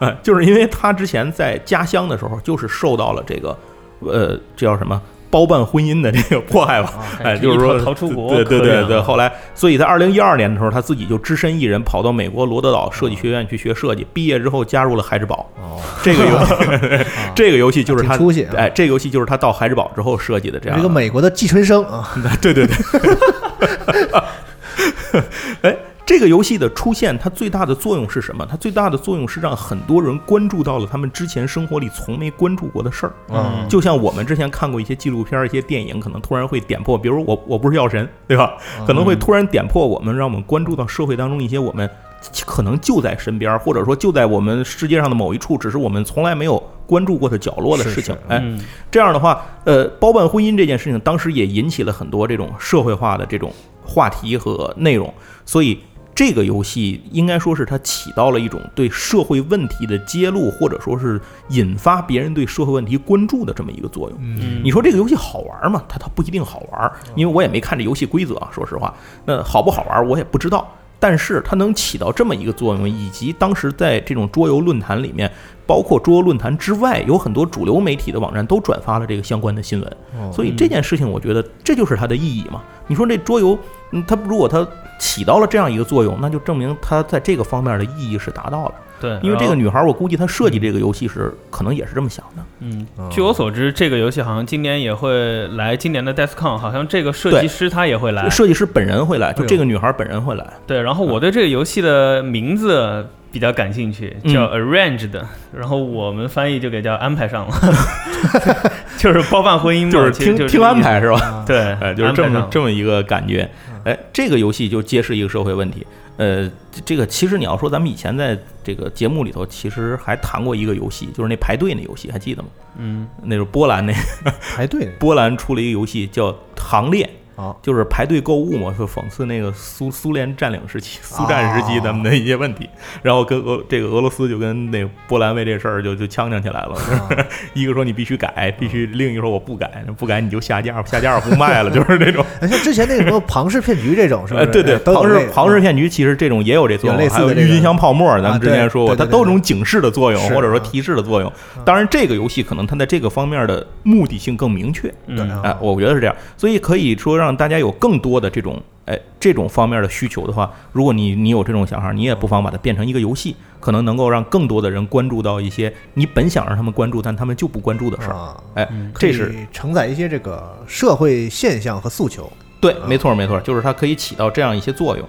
哎，就是因为她之前在家乡的时候，就是受到了这个，呃，这叫什么？包办婚姻的这个迫害吧，啊哎，就是说逃逃出国对对对对。后来，所以在二零一二年的时候，他自己就只身一人跑到美国罗德岛设计学院去学设计，毕业之后加入了孩之宝。哦，这个游戏，这个游戏就是他挺出息啊哎，这个游戏就是他到孩之宝之后设计的这样这个美国的季春生啊，对对对。哎，这个游戏的出现，它最大的作用是什么？它最大的作用是让很多人关注到了他们之前生活里从没关注过的事儿。嗯就像我们之前看过一些纪录片、一些电影，可能突然会点破，比如我我不是药神，对吧？可能会突然点破我们，让我们关注到社会当中一些我们可能就在身边，或者说就在我们世界上的某一处，只是我们从来没有关注过的角落的事情是。哎，嗯这样的话，呃，包办婚姻这件事情，当时也引起了很多这种社会化的这种话题和内容，所以这个游戏应该说是它起到了一种对社会问题的揭露，或者说是引发别人对社会问题关注的这么一个作用。嗯你说这个游戏好玩吗？它它不一定好玩，因为我也没看这游戏规则啊，说实话，那好不好玩我也不知道。但是它能起到这么一个作用，以及当时在这种桌游论坛里面，包括桌游论坛之外，有很多主流媒体的网站都转发了这个相关的新闻。哦所以这件事情，我觉得这就是它的意义嘛。你说这桌游，嗯，它如果它起到了这样一个作用，那就证明它在这个方面的意义是达到了。对，因为这个女孩，我估计她设计这个游戏时，可能也是这么想的。嗯哦，据我所知，这个游戏好像今年也会来今年的 DESCON，好像这个设计师他也会来。设计师本人会来，就这个女孩本人会来。对，然后我对这个游戏的名字比较感兴趣，嗯叫 Arranged，、然后我们翻译就给叫安排上了，就是包办婚姻嘛，就是听听安排是吧？对，哎，就是这么这么一个感觉。哎，这个游戏就揭示一个社会问题。呃，这个其实你要说，咱们以前在这个节目里头，其实还谈过一个游戏，就是那排队那游戏，还记得吗？嗯那是波兰那排队 波兰出了一个游戏叫《行列》，啊，就是排队购物嘛，就讽刺那个苏苏联占领时期、苏战时期咱们的一些问题。然后跟俄这个俄罗斯就跟那波兰为这事儿就就呛呛起来了，就是 一个说你必须改，必须；另一个说我不改，不改你就下架，下架不卖了，就是这种。哎像之前那个什么庞氏骗局这种，是吧呃，对对，庞氏庞氏骗局其实这种也有这作用，类似的还有郁金香泡沫，咱啊们之前说过，它都有种警示的作用，或者说啊。提示的作用。当然，这个游戏可能它在这个方面的目的性更明确。嗯。对啊哎，我觉得是这样，所以可以说让大家有更多的这种哎这种方面的需求的话，如果你你有这种想法，你也不妨把它变成一个游戏，可能能够让更多的人关注到一些你本想让他们关注，但他们就不关注的事儿。啊，哎嗯，这是承载一些这个社会现象和诉求。对，没错没错，就是它可以起到这样一些作用。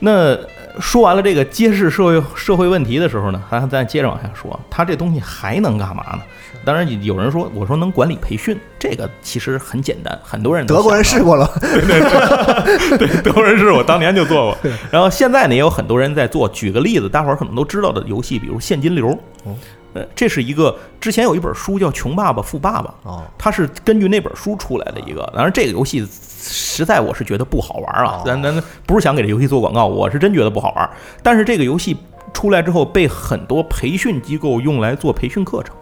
那呃说完了这个揭示社会社会问题的时候呢，咱咱接着往下说，它这东西还能干嘛呢？当然有人说，我说能管理培训，这个其实很简单，很多人德国人试过了，对，德国人试我当年就做过。然后现在呢，也有很多人在做。举个例子，大伙儿可能都知道的游戏，比如现金流。哦，呃，这是一个之前有一本书叫《穷爸爸富爸爸》，哦，它是根据那本书出来的一个。当然，这个游戏实在我是觉得不好玩啊哦，咱咱不是想给这游戏做广告，我是真觉得不好玩。但是这个游戏出来之后，被很多培训机构用来做培训课程，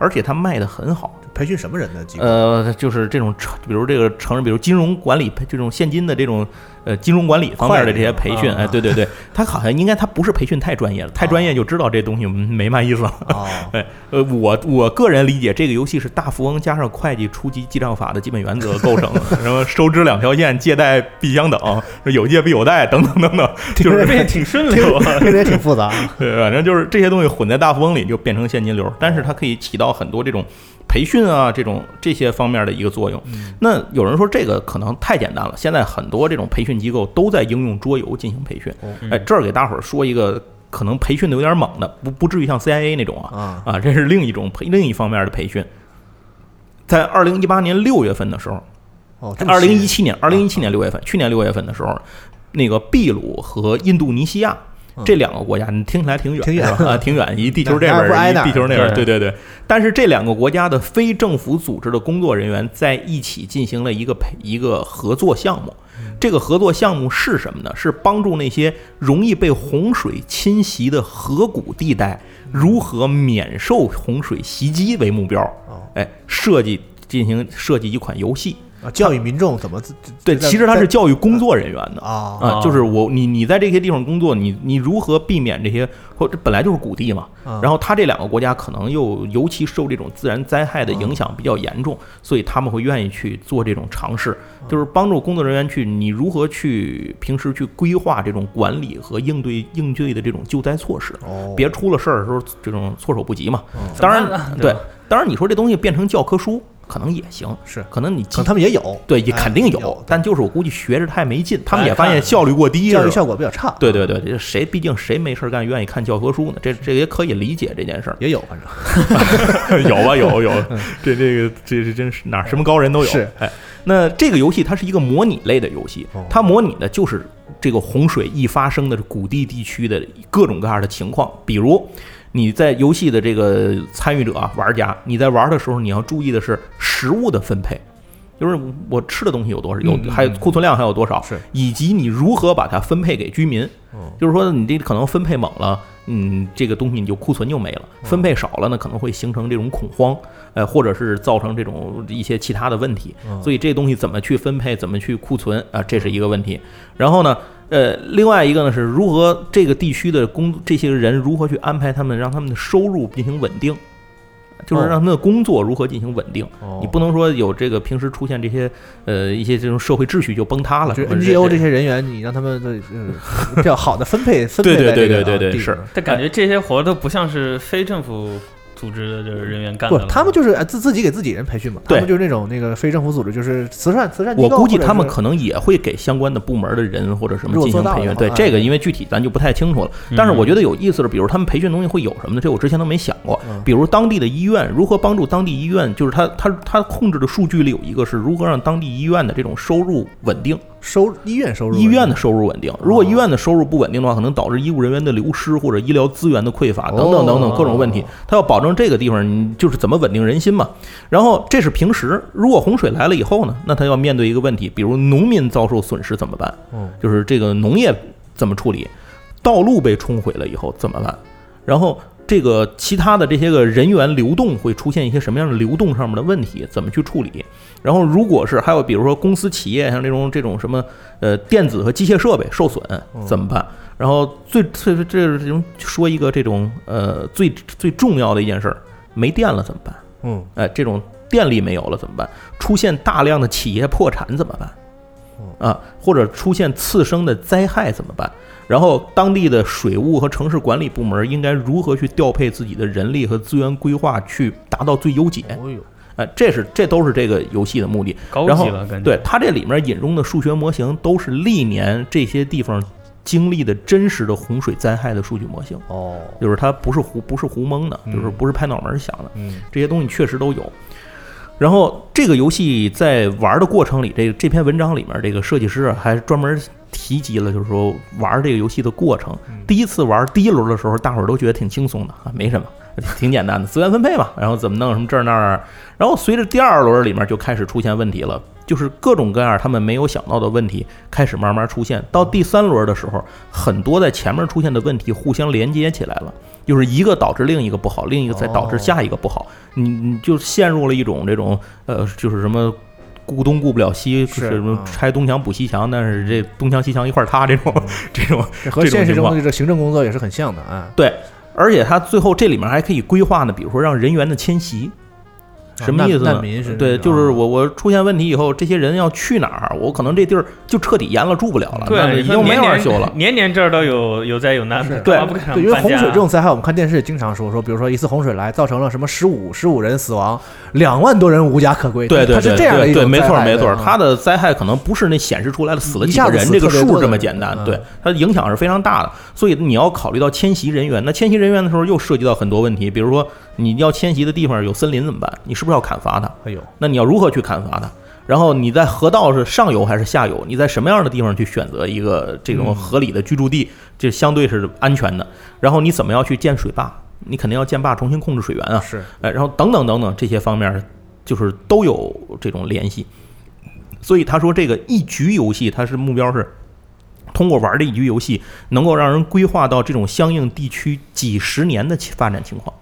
而且它卖得很好。培训什么人的机构？呃，就是这种城，比如这个成人，比如金融管理这种现金的这种呃金融管理方面的这些培训，啊哎，对对对，他好像应该他不是培训太专业了，太专业就知道这东西嗯没嘛意思了。哦，哎，呃，我我个人理解，这个游戏是大富翁加上会计初级记账法的基本原则构成的，什么收支两条线、借贷必相等、有借必有贷等等等等，就是这也挺顺溜啊。听着也挺复杂。对，反正就是这些东西混在大富翁里就变成现金流，但是它可以起到很多这种培训啊这种这些方面的一个作用。那有人说这个可能太简单了，现在很多这种培训机构都在应用桌游进行培训。哎，这儿给大伙儿说一个可能培训的有点猛的，不不至于像 CIA 那种啊。啊。啊，这是另一种培另一方面的培训。在二零一八年六月份的时候，哦，二零一七年，二零一七年六月份，去年六月份的时候，那个秘鲁和印度尼西亚嗯这两个国家，你听起来挺远，挺远啊，挺远，一地球这边一地球那边儿，对对对对。但是这两个国家的非政府组织的工作人员在一起进行了一个培一个合作项目。这个合作项目是什么呢？是帮助那些容易被洪水侵袭的河谷地带如何免受洪水袭击为目标。哦哎，设计进行设计一款游戏。啊，教育民众怎么自对，其实他是教育工作人员的啊啊，就是我你你在这些地方工作，你你如何避免这些或这本来就是谷地嘛，啊然后他这两个国家可能又尤其受这种自然灾害的影响比较严重，所以他们会愿意去做这种尝试，就是帮助工作人员去你如何去平时去规划这种管理和应对应对的这种救灾措施，哦，别出了事儿的时候这种措手不及嘛。嗯当然对当然你说这东西变成教科书可能也行，是，可能你可能他们也有，对，也哎肯定有，有，但就是我估计学着太没劲，他们哎也发现效率过低，教育效果比较差。对对对，这谁毕竟谁没事干愿意看教科书呢？这这也可以理解这件事儿。也有，反正 有吧有有，这这个这这真是哪什么高人都有。是，哎，那这个游戏它是一个模拟类的游戏哦，它模拟的就是这个洪水易发生的谷地地区的各种各样的情况，比如。你在游戏的这个参与者啊，玩家，你在玩的时候，你要注意的是食物的分配，就是我吃的东西有多少，有还有库存量还有多少，是以及你如何把它分配给居民。哦就是说你这可能分配猛了，嗯，这个东西你就库存就没了；嗯分配少了呢，可能会形成这种恐慌，呃，或者是造成这种一些其他的问题。嗯所以这东西怎么去分配，怎么去库存啊，这是一个问题。然后呢，呃，另外一个呢是如何这个地区的工这些人如何去安排他们，让他们的收入进行稳定。就是哦让他们的工作如何进行稳定，哦你不能说有这个平时出现这些呃一些这种社会秩序就崩塌了。就什么 NGO 这些人员，你让他们的呃 比较好的分配分配对对在这个对对对对是啊地方但感觉这些活都不像是非政府组织的就是人员干不他们就是呃自自己给自己人培训嘛，他对们就是那种那个非政府组织，就是慈善慈善机我构我估计他们可能也会给相关的部门的人或者什么进行培训。对这个，因为具体咱就不太清楚了。但是我嗯觉得有意思的，比如他们培训东西会有什么呢？这我之前都没想过嗯。比如当地的医院如何帮助当地医院，就是他他他控制的数据里有一个是如何让当地医院的这种收入稳定，收医院收入医院的收入稳定。如哦果医院的收入不稳定的话，可能导致医务人员的流失或者医疗资源的匮乏等等等等各种问题哦。他要保证这个地方，你就是怎么稳定人心嘛。然后这是平时，如果洪水来了以后呢，那他要面对一个问题，比如农民遭受损失怎么办？嗯就是这个农业怎么处理，道路被冲毁了以后怎么办？然后这个其他的这些个人员流动会出现一些什么样的流动上面的问题，怎么去处理？然后如果是还有比如说公司企业像这种这种什么呃电子和机械设备受损怎么办？然后最最这这种说一个这种呃最最重要的一件事儿，没电了怎么办？嗯哎，这种电力没有了怎么办？出现大量的企业破产怎么办？啊，或者出现次生的灾害怎么办？然后当地的水务和城市管理部门应该如何去调配自己的人力和资源规划，去达到最优解？哦哎，这是这都是这个游戏的目的。高然后级了，感觉。对它这里面引用的数学模型都是历年这些地方经历的真实的洪水灾害的数据模型，哦就是它不是胡不是胡蒙的，嗯就是不是拍脑门想的。嗯这些东西确实都有。然后这个游戏在玩的过程里，这个这篇文章里面，这个设计师啊还专门提及了，就是说玩这个游戏的过程。第一次玩第一轮的时候，大伙儿都觉得挺轻松的啊，没什么，挺简单的，资源分配嘛，然后怎么弄什么这儿那儿。然后随着第二轮里面就开始出现问题了，就是各种各样他们没有想到的问题开始慢慢出现。到第三轮的时候，很多在前面出现的问题互相连接起来了，就是一个导致另一个不好，另一个再导致下一个不好，你你就陷入了一种这种呃，就是什么。顾东顾不了西，是什么啊拆东墙补西墙，但是这东墙西墙一块儿塌，这种 这种 和现实中的这个行政工作也是很像的啊。对，而且它最后这里面还可以规划呢，比如说让人员的迁徙，什么意思呢难难民是对，就是啊我我出现问题以后，这些人要去哪儿？我可能这地儿就彻底淹了，住不了了，对，已经没年年法修了。年年这儿都有有灾有难的，对对，因为洪水这种灾害，我们看电视也经常说说，比如说一次洪水来，造成了什么十五十五人死亡，两万多人无家可归。对对对它是这样的对对，一种没错没错对，它的灾害可能不是那显示出来的死了几个人这个数这么简单，嗯对它的影响是非常大的。所以你要考虑到迁徙人员，那迁徙人员的时候又涉及到很多问题，比如说你要迁徙的地方有森林怎么办？你是不是要砍伐它？哎呦，那你要如何去砍伐它？然后你在河道是上游还是下游？你在什么样的地方去选择一个这种合理的居住地，这相对是安全的。然后你怎么样去建水坝？你肯定要建坝重新控制水源啊。是哎，然后等等等等这些方面，就是都有这种联系。所以他说这个一局游戏，它是目标是通过玩这一局游戏，能够让人规划到这种相应地区几十年的发展情况。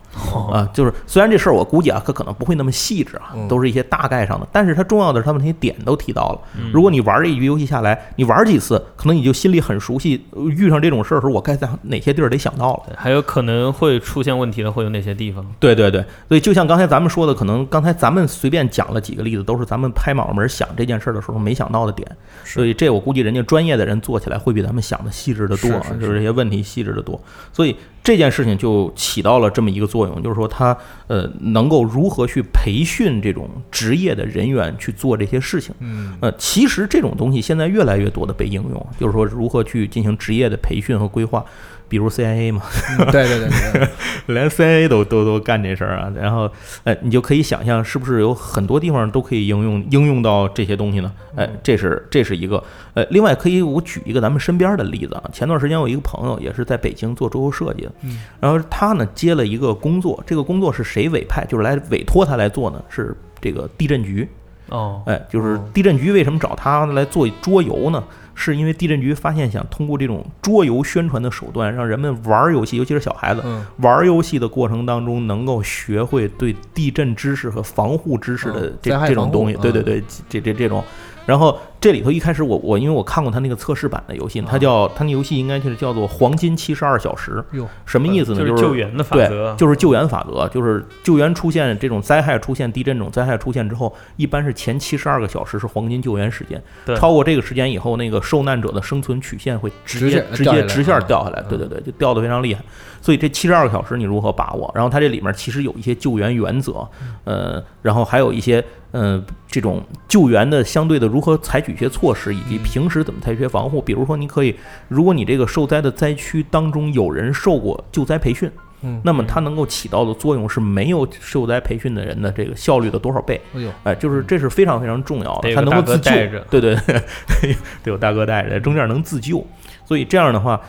啊，就是虽然这事儿我估计啊，可可能不会那么细致啊，都是一些大概上的，但是它重要的是他们那些点都提到了。如果你玩这一局游戏下来，你玩几次，可能你就心里很熟悉，呃遇上这种事儿的时候，我该在哪些地儿得想到了。还有可能会出现问题的会有哪些地方？对对对，所以就像刚才咱们说的，可能刚才咱们随便讲了几个例子，都是咱们拍脑门想这件事儿的时候没想到的点。所以这我估计人家专业的人做起来会比咱们想的细致的多，就是这些问题细致的多。所以这件事情就起到了这么一个作用，就是说他呃能够如何去培训这种职业的人员去做这些事情。嗯，呃，其实这种东西现在越来越多的被应用，就是说如何去进行职业的培训和规划，比如 CIA 嘛，嗯对对对对对，连 CIA 都都都干这事儿啊，然后，呃，你就可以想象，是不是有很多地方都可以应用应用到这些东西呢？哎，这是这是一个，呃，另外可以我举一个咱们身边的例子啊，前段时间我一个朋友也是在北京做桌游设计的，嗯然后他呢接了一个工作，这个工作是谁委派，就是来委托他来做呢？是这个地震局，哦，哎，就是哦地震局为什么找他来做桌游呢？是因为地震局发现想通过这种桌游宣传的手段，让人们玩儿游戏，尤其是小孩子，嗯，玩儿游戏的过程当中，能够学会对地震知识和防护知识的这、这种东西。对对嗯对，这这这种。然后这里头一开始我我因为我看过他那个测试版的游戏，它啊叫它那游戏应该就是叫做《黄金七十二小时》，什么意思呢？就是是救援的法对则，就是救援法则，就是救援出现这种灾害出现地震这种灾害出现之后，一般是前七十二个小时是黄金救援时间，超过这个时间以后，那个受难者的生存曲线会直直接直接直线啊掉下来，对对对，就掉的非常厉害。所以这七十二个小时你如何把握？然后它这里面其实有一些救援原则，呃，然后还有一些呃这种救援的相对的如何采取一些措施，以及平时怎么采取防护。比如说，你可以，如果你这个受灾的灾区当中有人受过救灾培训，嗯，那么它能够起到的作用是没有受灾培训的人的这个效率的多少倍？哎呦，哎，就是这是非常非常重要的，它得有个大能够自救。对对对，得有大哥带着，中间能自救。所以这样的话，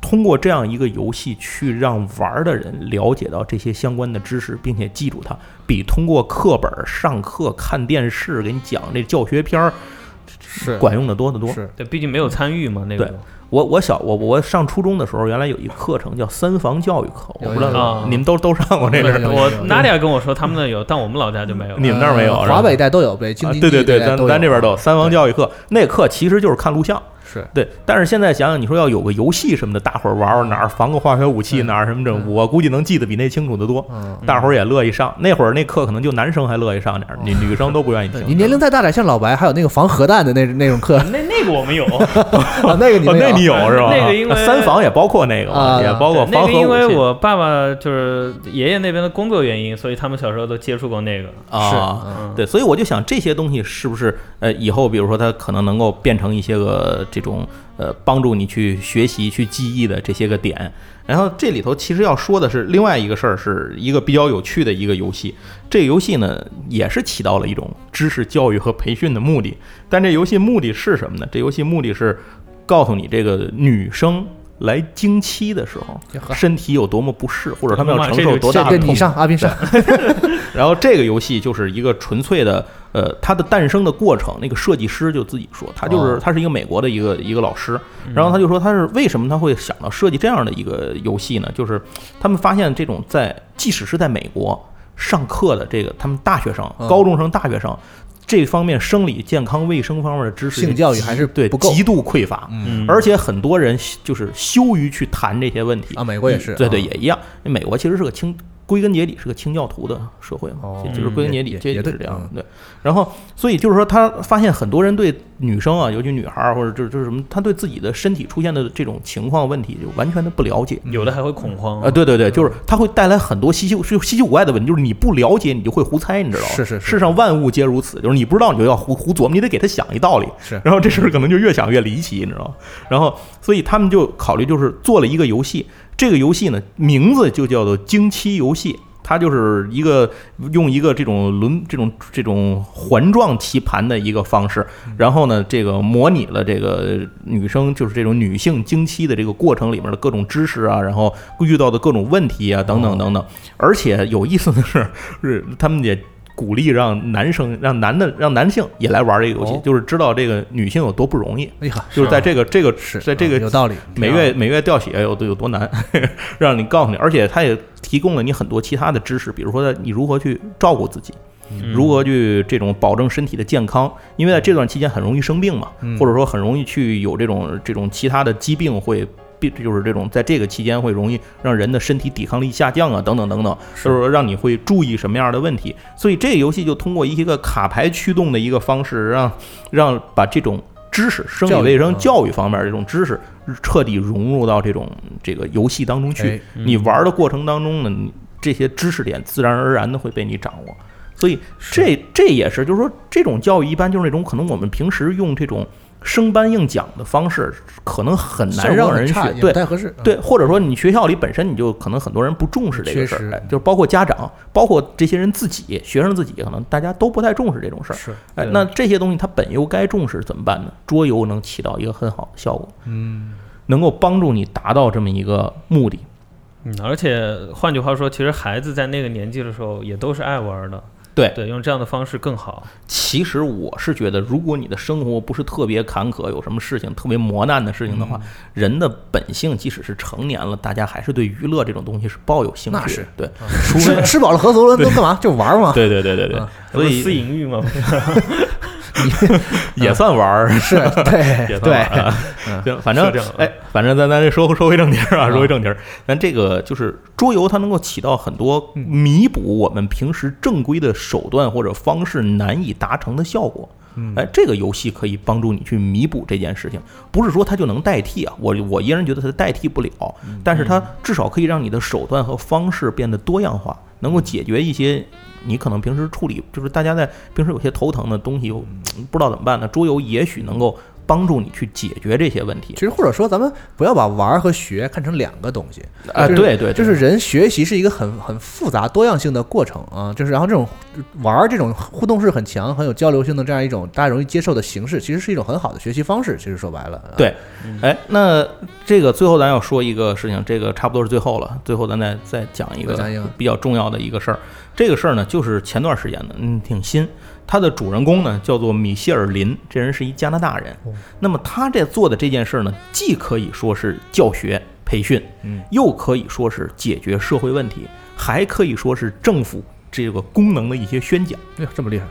通过这样一个游戏去让玩儿的人了解到这些相关的知识，并且记住它，比通过课本上课、看电视给你讲这教学片儿是。管用的多得多。是，对，毕竟没有参与嘛，那个对。我我小我我上初中的时候，原来有一课程叫三防教育课，我不知道有你们都都上过这个我 Nadia 跟我说他们那有，但我们老家就没有。你们那儿没有呃是吧？华北一带都有呗，对对对，咱咱这边都有三防教育课，那课其实就是看录像。是对，但是现在想想，你说要有个游戏什么的，大伙儿玩玩哪儿防个化学武器，嗯哪儿什么这，嗯我估计能记得比那清楚的多。嗯。大伙儿也乐意上，那会儿那课可能就男生还乐意上点儿，女女生都不愿意听。你年龄再大点，像老白，还有那个防核弹的那那种课，那那个我们有，啊，那个你那你有是吧？那个因为三房也包括那个嘛，啊也包括对那个因为我爸爸就是爷爷那边的工作原因，所以他们小时候都接触过那个。啊。嗯，对，所以我就想这些东西是不是呃以后比如说它可能能够变成一些个这种呃帮助你去学习、去记忆的这些个点。然后这里头其实要说的是另外一个事儿，是一个比较有趣的一个游戏。这个游戏呢也是起到了一种知识教育和培训的目的，但这游戏目的是什么呢？这游戏目的是告诉你这个女生来经期的时候，身体有多么不适，或者他们要承受多大的痛苦。上阿斌上，然后这个游戏就是一个纯粹的，呃，它的诞生的过程，那个设计师就自己说，他就是哦他是一个美国的一个一个老师，然后他就说他是为什么他会想到设计这样的一个游戏呢？就是他们发现这种在即使是在美国上课的这个他们大学生、嗯高中生、大学生。这方面生理健康卫生方面的知识，性教育还是对不够。极度匮乏，嗯。而且很多人就是羞于去谈这些问题。啊美国也是对对，啊。也一样。美国其实是个清，归根结底是个清教徒的社会嘛，哦就是归根结底这也也对是这样。对，然后所以就是说，他发现很多人对女生啊，尤其女孩儿或者就是就是什么，他对自己的身体出现的这种情况问题就完全的不了解。有的还会恐慌啊，对对对，就是他会带来很多稀奇是稀奇古怪的问题，就是你不了解，你就会胡猜，你知道吗？是是是世上万物皆如此，就是你不知道，你就要胡胡琢磨，你得给他想一道理。是然后这事儿可能就越想越离奇，你知道吗？然后，所以他们就考虑，就是做了一个游戏，这个游戏呢，名字就叫做经期游戏。它就是一个用一个这种轮这种这种环状棋盘的一个方式，然后呢，这个模拟了这个女生就是这种女性经期的这个过程里面的各种知识啊，然后遇到的各种问题啊，等等等等。而且有意思的是，是他们也鼓励让男生、让男的、让男性也来玩这个游戏，哦。就是知道这个女性有多不容易。哎呀，就是在这个这个是在这个啊有道理，每月每月掉血有多有多难，让你告诉你，而且他也提供了你很多其他的知识，比如说你如何去照顾自己，嗯。如何去这种保证身体的健康，因为在这段期间很容易生病嘛，嗯。或者说很容易去有这种这种其他的疾病会。病就是这种，在这个期间会容易让人的身体抵抗力下降啊，等等等等，就是说让你会注意什么样的问题。所以这个游戏就通过一个卡牌驱动的一个方式，让让把这种知识、生理卫生、嗯教育方面这种知识彻底融入到这种这个游戏当中去哎。你玩的过程当中呢，你这些知识点自然而然的会被你掌握。所以这这也是，就是说这种教育一般就是那种可能我们平时用这种生搬硬讲的方式，可能很难让人学。效果很差也对太合适，对，或者说你学校里本身你就可能很多人不重视这个事儿，哎就是包括家长，包括这些人自己，学生自己，可能大家都不太重视这种事儿。是，哎，那这些东西它本又该重视，怎么办呢？桌游能起到一个很好的效果，嗯，能够帮助你达到这么一个目的。嗯，而且换句话说，其实孩子在那个年纪的时候也都是爱玩的，对对，用这样的方式更好。其实我是觉得，如果你的生活不是特别坎坷，有什么事情特别磨难的事情的话，嗯人的本性即使是成年了，大家还是对娱乐这种东西是抱有兴趣的。那是对，吃吃饱了喝足了都干嘛？就玩嘛，对对对对对啊，所以私淫欲嘛，也算玩儿。是对 也算对。玩儿行，反正哎，反正咱咱这说说回正题儿啊，啊。说回正题儿。咱这个就是桌游，它能够起到很多嗯。弥补我们平时正规的手段或者方式难以达成的效果。嗯。哎，这个游戏可以帮助你去弥补这件事情，不是说它就能代替啊，我我依然觉得它代替不了，嗯。但是它至少可以让你的手段和方式变得多样化，能够解决一些你可能平时处理，就是大家在平时有些头疼的东西，不知道怎么办呢？桌游也许能够帮助你去解决这些问题其。实或者说，咱们不要把玩儿和学看成两个东西啊就是对对对就是人学习是一个很很复杂多样性的过程啊，就是然后这种玩儿这种互动是很强、很有交流性的这样一种大家容易接受的形式，其实是一种很好的学习方式。其实说白了，啊对，哎，那这个最后咱要说一个事情，这个差不多是最后了。最后咱再再讲一个比较重要的一个事儿。这个事儿呢，就是前段时间的，嗯，挺新。他的主人公呢叫做米歇尔林，这人是一加拿大人。那么他这做的这件事儿呢，既可以说是教学培训，嗯，又可以说是解决社会问题，还可以说是政府这个功能的一些宣讲。哎呀，这么厉害，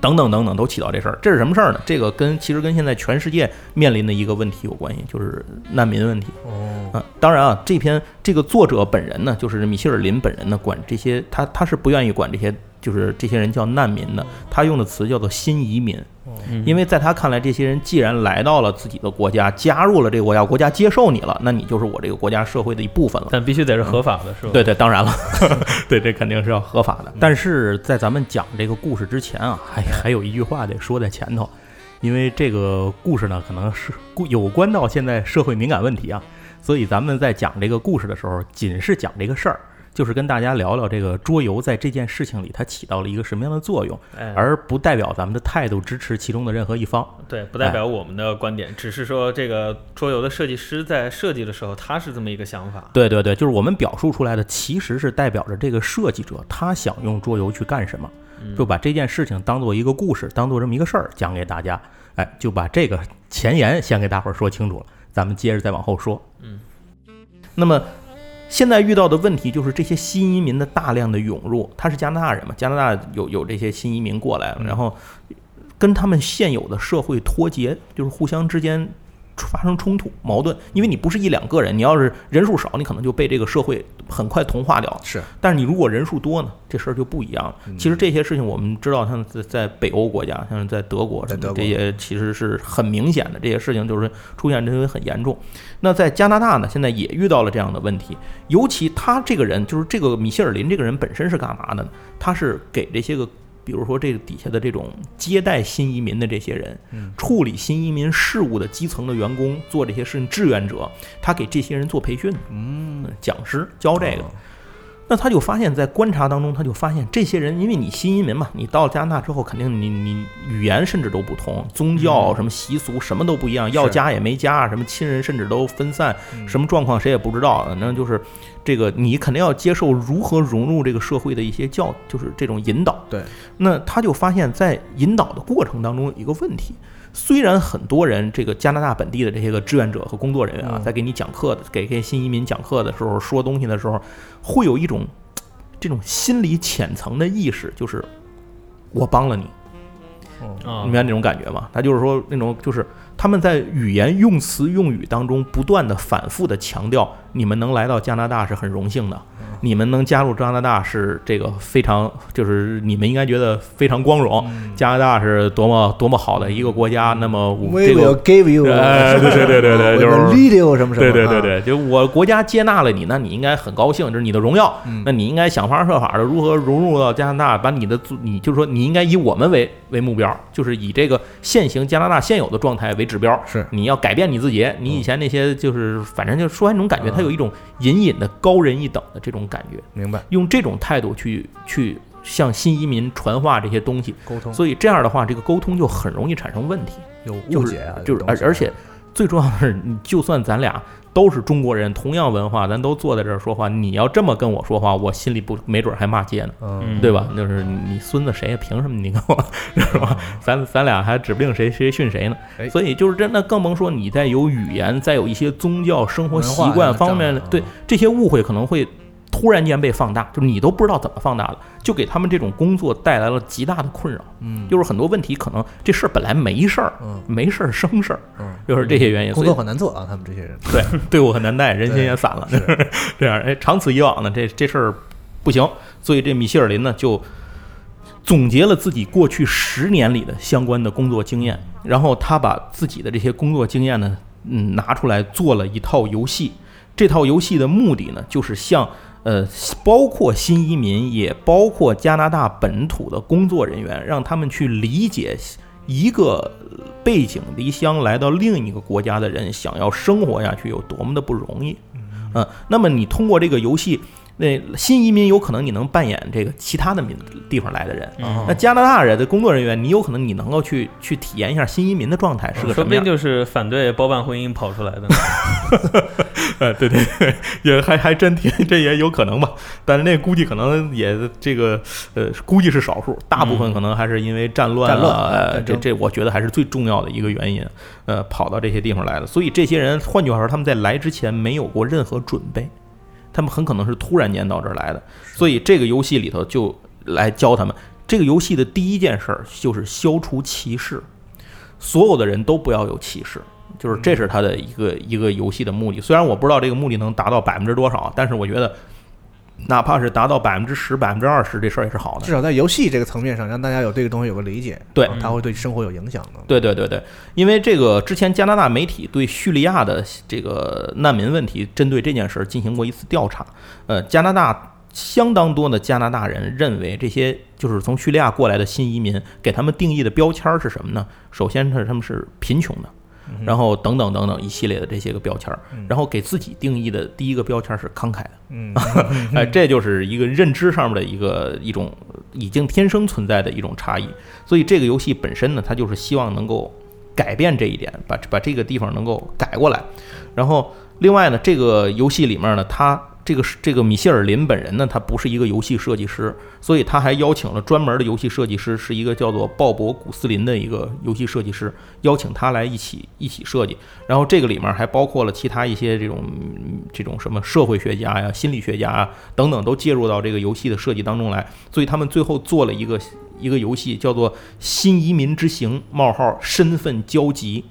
等等等等都起到这事儿。这是什么事儿呢？这个跟其实跟现在全世界面临的一个问题有关系，就是难民问题哦，啊。当然啊，这篇这个作者本人呢，就是米歇尔林本人呢，管这些他他是不愿意管这些就是这些人叫难民的，他用的词叫做新移民。嗯因为在他看来，这些人既然来到了自己的国家，加入了这个国家，国家接受你了，那你就是我这个国家社会的一部分了。但必须得是合法的，是吧？对对，当然了，对，这肯定是要合法的。但是在咱们讲这个故事之前啊，还还有一句话得说在前头，因为这个故事呢，可能是有关到现在社会敏感问题啊，所以咱们在讲这个故事的时候，仅是讲这个事儿，就是跟大家聊聊这个桌游在这件事情里它起到了一个什么样的作用，哎，而不代表咱们的态度支持其中的任何一方。对，不代表我们的观点，只是说这个桌游的设计师在设计的时候，他是这么一个想法。对对对，就是我们表述出来的，其实是代表着这个设计者他想用桌游去干什么，就把这件事情当做一个故事，当做这么一个事儿讲给大家。哎，就把这个前言先给大伙儿说清楚了，咱们接着再往后说。嗯，那么现在遇到的问题就是这些新移民的大量的涌入，他是加拿大人嘛，加拿大有有这些新移民过来，然后跟他们现有的社会脱节，就是互相之间发生冲突、矛盾，因为你不是一两个人，你要是人数少，你可能就被这个社会很快同化掉。是但是你如果人数多呢，这事儿就不一样了。嗯其实这些事情我们知道，像在在北欧国家，像在德国什么这些其实是很明显的，这些事情就是出现这些很严重。那在加拿大呢，现在也遇到了这样的问题，尤其他这个人，就是这个米歇尔林这个人本身是干嘛的呢？他是给这些个。比如说，这个底下的这种接待新移民的这些人，嗯。处理新移民事务的基层的员工，做这些事情志愿者，他给这些人做培训，嗯，讲师教这个。哦。那他就发现，在观察当中，他就发现这些人，因为你新移民嘛，你到加拿大之后，肯定你你语言甚至都不同，宗教什么习俗什么都不一样，要加也没加，什么亲人甚至都分散，什么状况谁也不知道。反正就是这个，你肯定要接受如何融入这个社会的一些教，就是这种引导。对，那他就发现，在引导的过程当中有一个问题。虽然很多人，这个加拿大本地的这些个志愿者和工作人员啊，嗯。在给你讲课的，给给新移民讲课的时候，说东西的时候，会有一种这种心理浅层的意识，就是我帮了你，啊你明白那种感觉吗？他就是说那种，就是他们在语言用词用语当中不断的反复的强调，你们能来到加拿大是很荣幸的，你们能加入加拿大是这个非常，就是你们应该觉得非常光荣。加拿大是多么多么好的一个国家，那么我这个。give you，哎 对对对对 对就是 lead you 什么什么，啊，对对对对，就我国家接纳了你，那你应该很高兴，这是你的荣耀。嗯那你应该想方设法的如何融入到加拿大，把你的，你就是说你应该以我们为为目标，就是以这个现行加拿大现有的状态为指标。是你要改变你自己，你以前那些就是反正就说完那种感觉，它有一种隐隐的高人一等的这种感觉，明白用这种态度去去向新移民传话这些东西，沟通所以这样的话，这个沟通就很容易产生问题。有误解啊，就是而而且最重要的是，你就算咱俩都是中国人，同样文化，咱都坐在这儿说话，你要这么跟我说话，我心里不没准还骂街呢，嗯对吧？就是你孙子谁呀？凭什么你跟我 是吧？咱咱俩还指不定谁谁训谁呢哎。所以就是真的，更甭说你在有语言，再有一些宗教、生活习惯方面对啊这些误会可能会。突然间被放大，就是你都不知道怎么放大的，就给他们这种工作带来了极大的困扰。嗯。就是很多问题可能这事儿本来没事儿，嗯。没事儿生事儿，嗯，就是这些原因，工作很难做啊，他们这些人。对队伍很难带，人心也散了，是 这样，哎，长此以往呢，这这事儿不行，所以这米歇尔林呢就总结了自己过去十年里的相关的工作经验，然后他把自己的这些工作经验呢，嗯，拿出来做了一套游戏。这套游戏的目的呢，就是向呃，包括新移民，也包括加拿大本土的工作人员，让他们去理解一个背井离乡来到另一个国家的人想要生活下去有多么的不容易。嗯，那么你通过这个游戏，那新移民有可能你能扮演这个其他的民地方来的人，嗯那加拿大人的工作人员，你有可能你能够去去体验一下新移民的状态是个什么说不定。就是反对包办婚姻跑出来的。呃，对对对，也还还真挺，这也有可能吧。但是那估计可能也这个呃，估计是少数，大部分可能还是因为战乱啊，战乱呃这这我觉得还是最重要的一个原因。呃，跑到这些地方来的，所以这些人，换句话说，他们在来之前没有过任何准备，他们很可能是突然间到这儿来的。所以这个游戏里头就来教他们，这个游戏的第一件事儿就是消除歧视，所有的人都不要有歧视。就是这是他的一个一个游戏的目的。虽然我不知道这个目的能达到百分之多少，但是我觉得，哪怕是达到百分之十、百分之二十，这事儿也是好的至。少在游戏这个层面上，让大家有这个东西有个理解，对啊它会对生活有影响的。对对对对，因为这个之前加拿大媒体对叙利亚的这个难民问题，针对这件事儿进行过一次调查。呃，加拿大相当多的加拿大人认为，这些就是从叙利亚过来的新移民，给他们定义的标签儿是什么呢？首先是他们是贫穷的，然后等等等等一系列的这些个标签儿，然后给自己定义的第一个标签是慷慨的，嗯，哎，这就是一个认知上面的一个一种已经天生存在的一种差异。所以这个游戏本身呢，它就是希望能够改变这一点，把把这个地方能够改过来。然后另外呢，这个游戏里面呢，它这个是这个米歇尔林本人呢，他不是一个游戏设计师，所以他还邀请了专门的游戏设计师，是一个叫做鲍勃古斯林的一个游戏设计师，邀请他来一起一起设计。然后这个里面还包括了其他一些这种这种什么社会学家呀、心理学家啊等等，都介入到这个游戏的设计当中来。所以他们最后做了一个一个游戏，叫做《新移民之行：冒号身份交集》。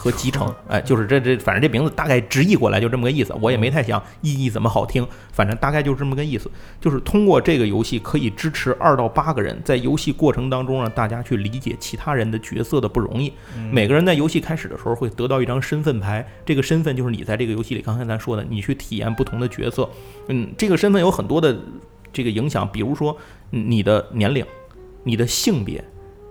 和集成，哎，就是这这，反正这名字大概直译过来就这么个意思，我也没太想意义怎么好听，反正大概就是这么个意思。就是通过这个游戏可以支持二到八个人在游戏过程当中让大家去理解其他人的角色的不容易。每个人在游戏开始的时候会得到一张身份牌，这个身份就是你在这个游戏里刚才咱说的，你去体验不同的角色。嗯，这个身份有很多的这个影响，比如说你的年龄、你的性别。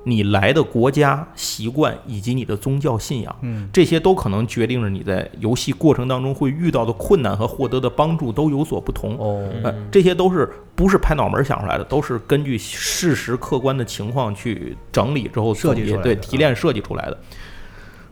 你来的国家、习惯以及你的宗教信仰，嗯，这些都可能决定着你在游戏过程当中会遇到的困难和获得的帮助都有所不同。哦，呃，这些都是不是拍脑门想出来的，都是根据事实客观的情况去整理之后设计对出来的提炼设计出来的。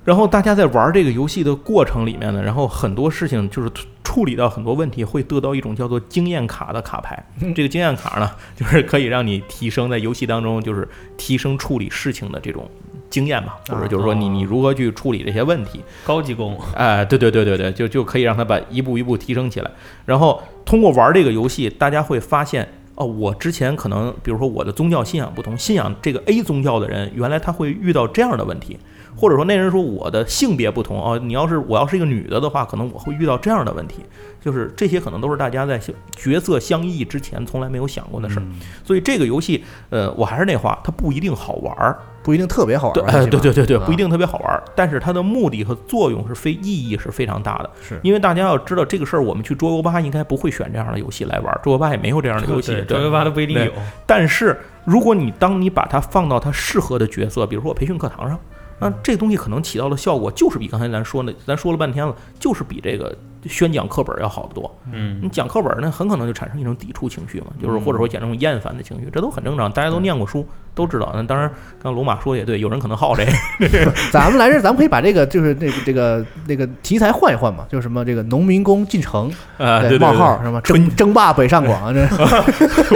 然后大家在玩这个游戏的过程里面呢，然后很多事情就是处理到很多问题，会得到一种叫做经验卡的卡牌。这个经验卡呢，就是可以让你提升在游戏当中，就是提升处理事情的这种经验嘛，或者就是说你你如何去处理这些问题。高级工，哎，对对对对对，就就可以让他把一步一步提升起来。然后通过玩这个游戏，大家会发现，哦，我之前可能，比如说我的宗教信仰不同，信仰这个 A 宗教的人，原来他会遇到这样的问题，或者说那人说我的性别不同哦，你要是我要是一个女的的话，可能我会遇到这样的问题，就是这些可能都是大家在角色相异之前从来没有想过的事儿。所以这个游戏，呃，我还是那话，它不一定好玩儿。不一定特别好玩对，儿，对对对对，啊不一定特别好玩儿，但是它的目的和作用是非意义是非常大的。是因为大家要知道这个事儿，我们去桌游吧应该不会选这样的游戏来玩儿，桌游吧也没有这样的游戏。桌游吧都不一定有。但是如果你当你把它放到它适合的角色，比如说我培训课堂上，那这东西可能起到的效果就是比刚才咱说那，咱说了半天了，就是比这个宣讲课本要好得多。嗯，你讲课本呢，很可能就产生一种抵触情绪嘛，就是或者说讲这种厌烦的情绪，这都很正常，大家都念过书，都知道。那当然，刚罗马说的也对，有人可能好这个，咱们来这儿，咱们可以把这个就是那个这个那个题材换一换嘛，就是什么这个农民工进城，啊，对对冒号什么争 争霸北上广，这。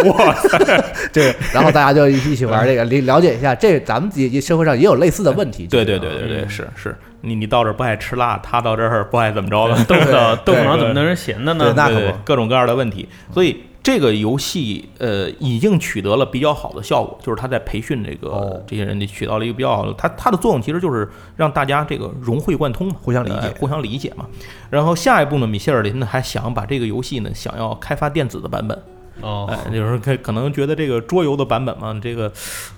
哇这，然后大家就一起一起玩这个，了了解一下，这咱们也也社会上也有类似的问题。对对对对对，是是，你你到这儿不爱吃辣，他到这儿不爱怎么着 的，豆腐脑豆腐脑怎么能是咸的呢？对那可不各种各样的问题。所以这个游戏呃已经取得了比较好的效果，就是他在培训这个、哦这些人，取到了一个比较好的，它它的作用其实就是让大家这个融会贯通嘛，互相理解呃互相理解嘛。然后下一步呢，米歇尔林呢还想把这个游戏呢想要开发电子的版本。哦，哎，有人可可能觉得这个桌游的版本嘛，这个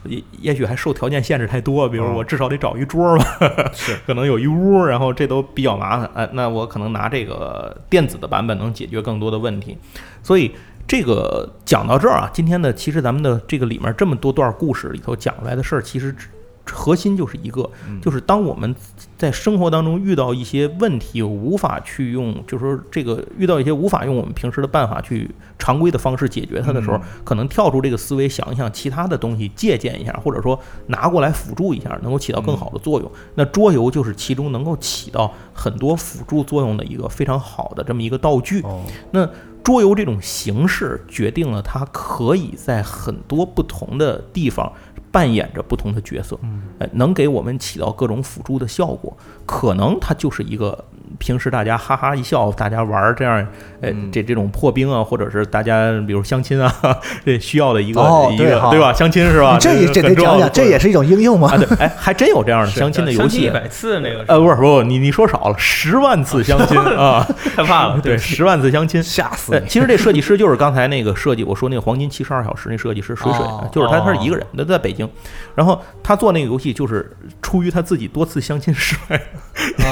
也也许还受条件限制太多，比如我至少得找一桌吧，是可能有一屋，然后这都比较麻烦。哎，那我可能拿这个电子的版本能解决更多的问题。所以这个讲到这儿啊，今天呢，其实咱们的这个里面这么多段故事里头讲出来的事儿，其实只核心就是一个，就是当我们在生活当中遇到一些问题，无法去用，就是说这个遇到一些无法用我们平时的办法去常规的方式解决它的时候，可能跳出这个思维，想一想其他的东西，借鉴一下，或者说拿过来辅助一下，能够起到更好的作用。那桌游就是其中能够起到很多辅助作用的一个非常好的这么一个道具。哦，那桌游这种形式决定了它可以在很多不同的地方扮演着不同的角色，嗯，呃，能给我们起到各种辅助的效果。可能它就是一个平时大家哈哈一笑，大家玩儿这样，呃，嗯这这种破冰啊，或者是大家比如相亲啊，这需要的一个、一个对吧？相亲是吧？这也这得讲讲，这也是一种应用吗啊，？对，哎，还真有这样的相亲的游戏。一百次那个，呃，不是不是，你你说少了，十万次相亲 啊！害怕了，对，十万次相亲，吓死！其实这设计师就是刚才那个设计，我说那个黄金七十二小时那设计师水水，哦就是他，他是一个人，他在北京，然后他做那个游戏就是出于他自己多次相亲失败的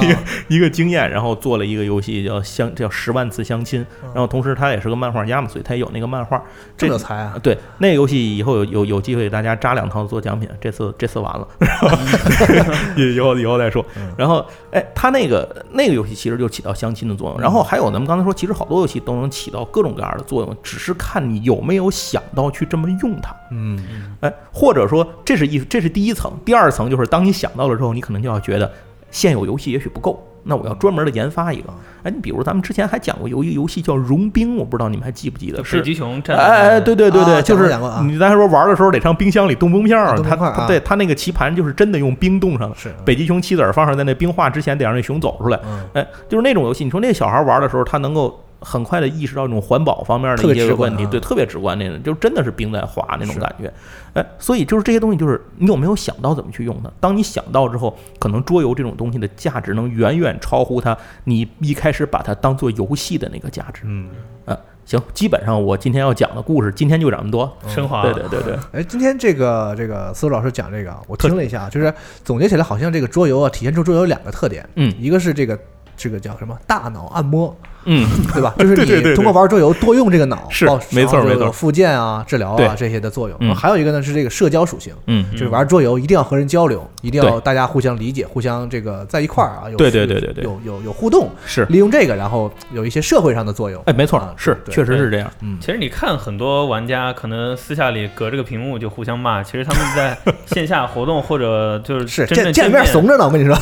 一个、啊一个经验，验，然后做了一个游戏叫相叫十万次相亲，然后同时他也是个漫画家嘛，所以他也有那个漫画。这个才啊！对，那个游戏以后有有有机会给大家扎两套做奖品，这次这次完了，以后以后再说。然后哎，他那个那个游戏其实就起到相亲的作用。然后还有咱们刚才说，其实好多游戏都能起到各种各样的作用，只是看你有没有想到去这么用它。嗯，哎，或者说这是一这是第一层，第二层就是当你想到了之后，你可能就要觉得现有游戏也许不够，那我要专门的研发一个。哎，你比如咱们之前还讲过有一个游戏叫《融冰》，我不知道你们还记不记得？北极熊战哎哎，对对对对，啊就是你咱说玩的时候得上冰箱里冻冰片儿，它冻冰块儿啊它对它那个棋盘就是真的用冰冻上的。是北极熊棋子儿放上在那冰化之前，得让那熊走出来。嗯哎，就是那种游戏，你说那小孩玩的时候，他能够很快的意识到这种环保方面的一些问题，对，特别直观那种，就真的是冰在滑那种感觉。哎，所以就是这些东西，就是你有没有想到怎么去用它？当你想到之后，可能桌游这种东西的价值能远远超乎它你一开始把它当做游戏的那个价值。嗯，啊，行，基本上我今天要讲的故事，今天就讲这么多。升华了。对对对对，哎，今天这个这个思路老师讲这个啊，我听了一下，就是总结起来，好像这个桌游啊，体现出桌游有两个特点，嗯一个是这个这个叫什么大脑按摩，嗯，对吧？就是你通过玩桌游多用这个脑，是没错没错复健啊、治疗啊这些的作用。嗯还有一个呢是这个社交属性，嗯就是玩桌游一定要和人交流，一定要大家互相理解、互相这个在一块儿啊，有对对对对对有有有互动，是，利用这个，然后有一些社会上的作用。哎，没错啊，是，确实是这样。嗯，其实你看很多玩家可能私下里隔着个屏幕就互相骂，其实他们在线下活动或者就是是见见面怂着呢，我跟你说。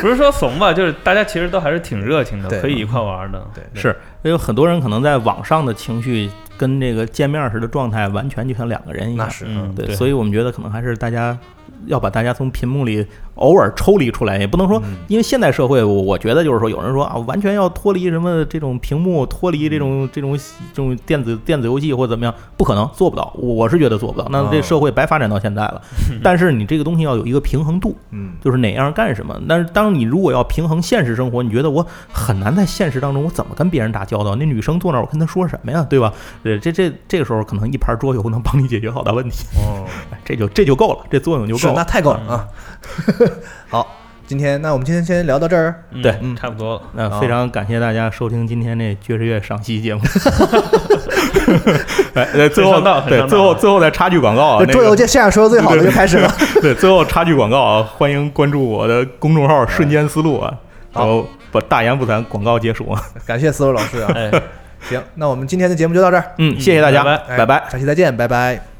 不是说怂吧，就是大家其实都还是挺热情的，对可以一块玩的。对，是，有很多人可能在网上的情绪跟这个见面时的状态完全就像两个人一样。那是嗯，对，所以我们觉得可能还是大家要把大家从屏幕里偶尔抽离出来，也不能说，嗯因为现代社会，我我觉得就是说，有人说啊，完全要脱离什么这种屏幕，脱离这种这种这种电子电子游戏或者怎么样，不可能做不到，我是觉得做不到。那这哦社会白发展到现在了，但是你这个东西要有一个平衡度，嗯，就是哪样干什么。但是当你如果要平衡现实生活，你觉得我很难在现实当中我怎么跟别人打交道？那女生坐那儿，我跟她说什么呀，对吧？对，这这这个时候可能一盘桌游能帮你解决好大问题，哦，哎 这就这就够了，这作用就够了。那太够了啊！好，今天那我们今天先聊到这儿。嗯对嗯差不多了。那非常感谢大家收听今天这爵士乐赏析节目。哎，呃最后很上道很对最后最后再插句广告啊，桌游界现在说的最好的就开始了。对，最后插句广告啊，欢迎关注我的公众号“瞬间思路”啊，然后不大言不惭，广告结束啊。感谢思路老师啊。哎，行，那我们今天的节目就到这儿，嗯，谢谢大家，拜拜。下期再见，拜拜。